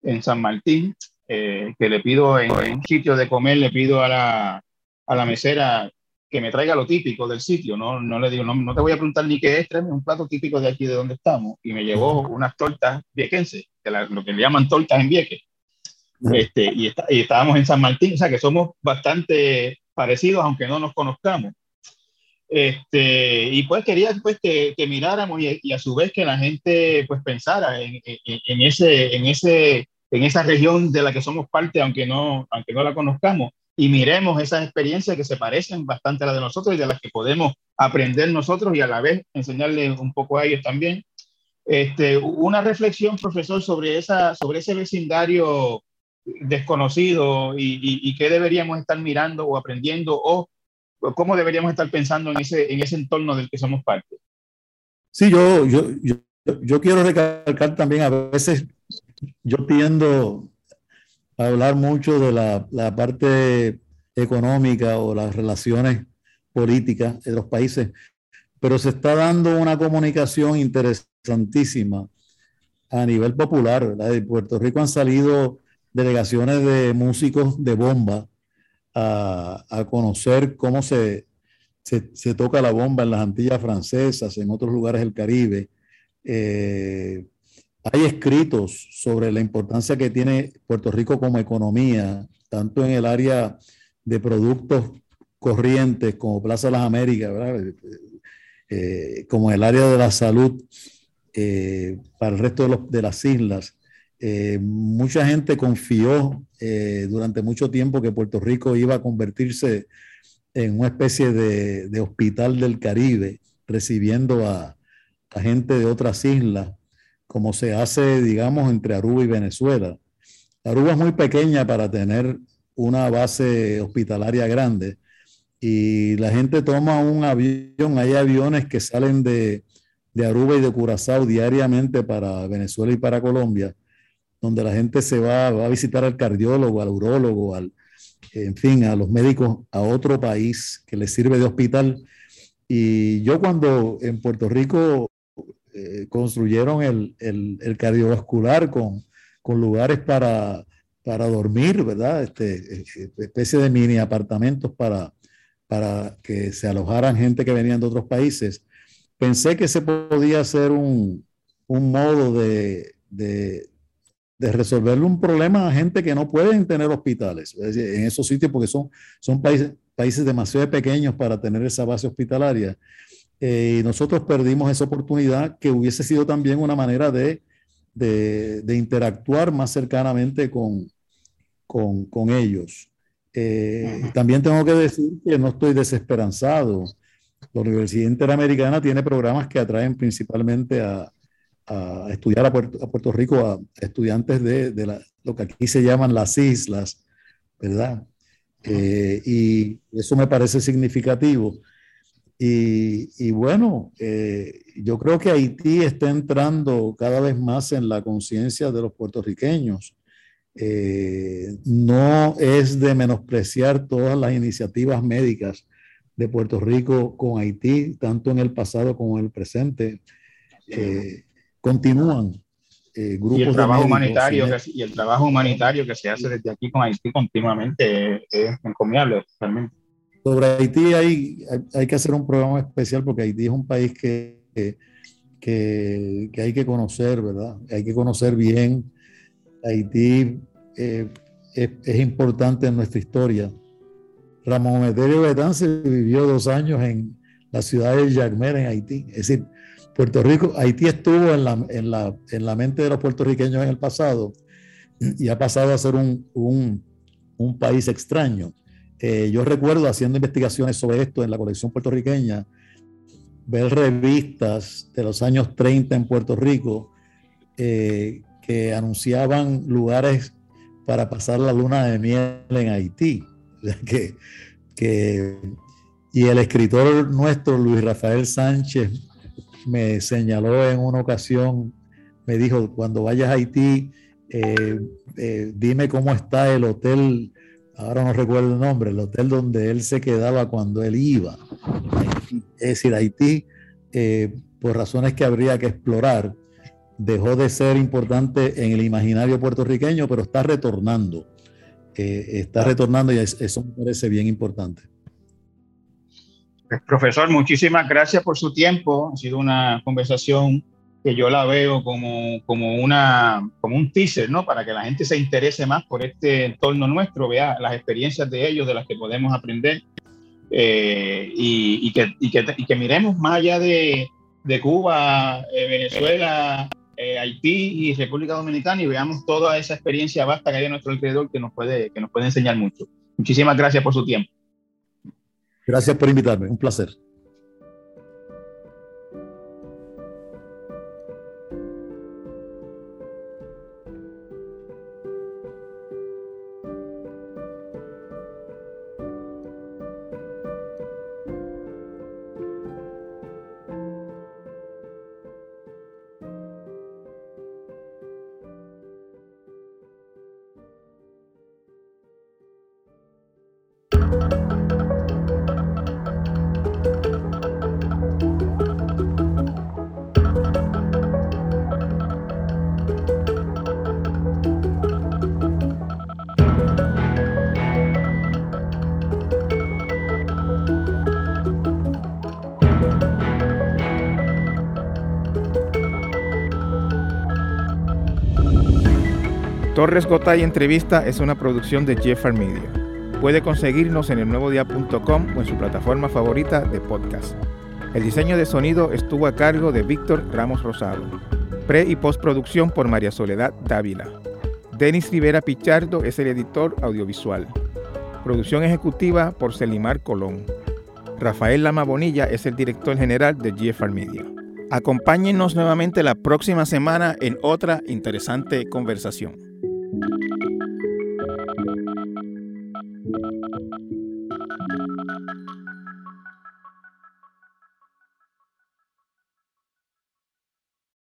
en San Martín, eh, que le pido en, un sitio de comer, le pido a la, a la mesera que me traiga lo típico del sitio, no, no le digo, no, no te voy a preguntar ni qué es, tráeme un plato típico de aquí de donde estamos, y me llevó unas tortas viequenses, que lo que le llaman tortas en Vieques, este, y, y, estábamos en San Martín, o sea que somos bastante parecidos, aunque no nos conozcamos. Este, y pues quería pues, que, que miráramos y, y, a su vez que la gente pues pensara en, en, en, ese, en, ese, en esa región de la que somos parte, aunque no, aunque no la conozcamos, y miremos esas experiencias que se parecen bastante a las de nosotros y de las que podemos aprender nosotros y a la vez enseñarles un poco a ellos también. Este, una reflexión, profesor, sobre, esa, sobre ese vecindario desconocido y, y, qué deberíamos estar mirando o aprendiendo o cómo deberíamos estar pensando en ese, en ese entorno del que somos parte. Sí, yo, yo, yo, yo quiero recalcar también, a veces yo tiendo hablar mucho de la, la parte económica o las relaciones políticas de los países, pero se está dando una comunicación interesantísima a nivel popular. ¿verdad? De Puerto Rico han salido delegaciones de músicos de bomba a, a conocer cómo se, se, se, toca la bomba en las Antillas francesas, en otros lugares del Caribe. Eh, hay escritos sobre la importancia que tiene Puerto Rico como economía, tanto en el área de productos corrientes como Plaza de las Américas, eh, como en el área de la salud eh, para el resto de, las islas. Eh, mucha gente confió eh, durante mucho tiempo que Puerto Rico iba a convertirse en una especie de, de hospital del Caribe, recibiendo a, a, gente de otras islas, como se hace, digamos, entre Aruba y Venezuela. Aruba es muy pequeña para tener una base hospitalaria grande y la gente toma un avión, hay aviones que salen de, de Aruba y de Curazao diariamente para Venezuela y para Colombia donde la gente se va, a visitar al cardiólogo, al urólogo, al, en fin, a los médicos a otro país que les sirve de hospital. Y yo cuando en Puerto Rico eh, construyeron el, el, el, cardiovascular con, con lugares para, para dormir, ¿verdad? Este, eh, especie de mini apartamentos para, para que se alojaran gente que venían de otros países, pensé que se podía hacer un, un modo de, de, de resolverle un problema a gente que no pueden tener hospitales en esos sitios porque son, son países, países demasiado pequeños para tener esa base hospitalaria. Eh, y nosotros perdimos esa oportunidad que hubiese sido también una manera de, de, de interactuar más cercanamente con, con, con ellos. Eh, también tengo que decir que no estoy desesperanzado. La Universidad Interamericana tiene programas que atraen principalmente a, a estudiar a Puerto, a Puerto Rico a estudiantes de, de la, lo que aquí se llaman las islas, ¿verdad? Eh, y eso me parece significativo. Y, y bueno, eh, yo creo que Haití está entrando cada vez más en la conciencia de los puertorriqueños. Eh, no es de menospreciar todas las iniciativas médicas de Puerto Rico con Haití, tanto en el pasado como en el presente. Eh, continúan. Eh, grupos y el trabajo médicos, humanitario que, y el trabajo humanitario que se hace desde aquí con Haití continuamente es encomiable realmente. Sobre Haití hay, hay, hay, que hacer un programa especial porque Haití es un país que, que, que hay que conocer, ¿verdad? Hay que conocer bien. Haití eh, es, es, importante en nuestra historia. Ramón Emeterio Betance vivió dos años en la ciudad de Jacmer, en Haití. Es decir, Puerto Rico, Haití estuvo en la, en la, en la mente de los puertorriqueños en el pasado y ha pasado a ser un, un, un país extraño. Eh, yo recuerdo haciendo investigaciones sobre esto en la colección puertorriqueña, ver revistas de los años 30 en Puerto Rico eh, que anunciaban lugares para pasar la luna de miel en Haití. que, y el escritor nuestro, Luis Rafael Sánchez, me señaló en una ocasión, me dijo, cuando vayas a Haití, eh, eh, dime cómo está el hotel, ahora no recuerdo el nombre, el hotel donde él se quedaba cuando él iba. Es decir, Haití, eh, por razones que habría que explorar, dejó de ser importante en el imaginario puertorriqueño, pero está retornando. está retornando y eso me parece bien importante. Pues, profesor, muchísimas gracias por su tiempo. Ha sido una conversación que yo la veo como, como, una, como un teaser, ¿no? Para que la gente se interese más por este entorno nuestro, vea las experiencias de ellos, de las que podemos aprender, eh, y, que, y, que, y, que, miremos más allá de, de Cuba, eh, Venezuela, eh, Haití y República Dominicana y veamos toda esa experiencia vasta que hay a nuestro alrededor que nos puede, que nos puede enseñar mucho. Muchísimas gracias por su tiempo. Gracias por invitarme, un placer. Torres Gotay Entrevista es una producción de Jeffar Media. Puede conseguirnos en el elnuevodia.com o en su plataforma favorita de podcast. El diseño de sonido estuvo a cargo de Víctor Ramos Rosado. Pre y postproducción por María Soledad Dávila. Denis Rivera Pichardo es el editor audiovisual. Producción ejecutiva por Celimar Colón. Rafael Lama Bonilla es el director general de GFR Media. Acompáñenos nuevamente la próxima semana en otra interesante conversación.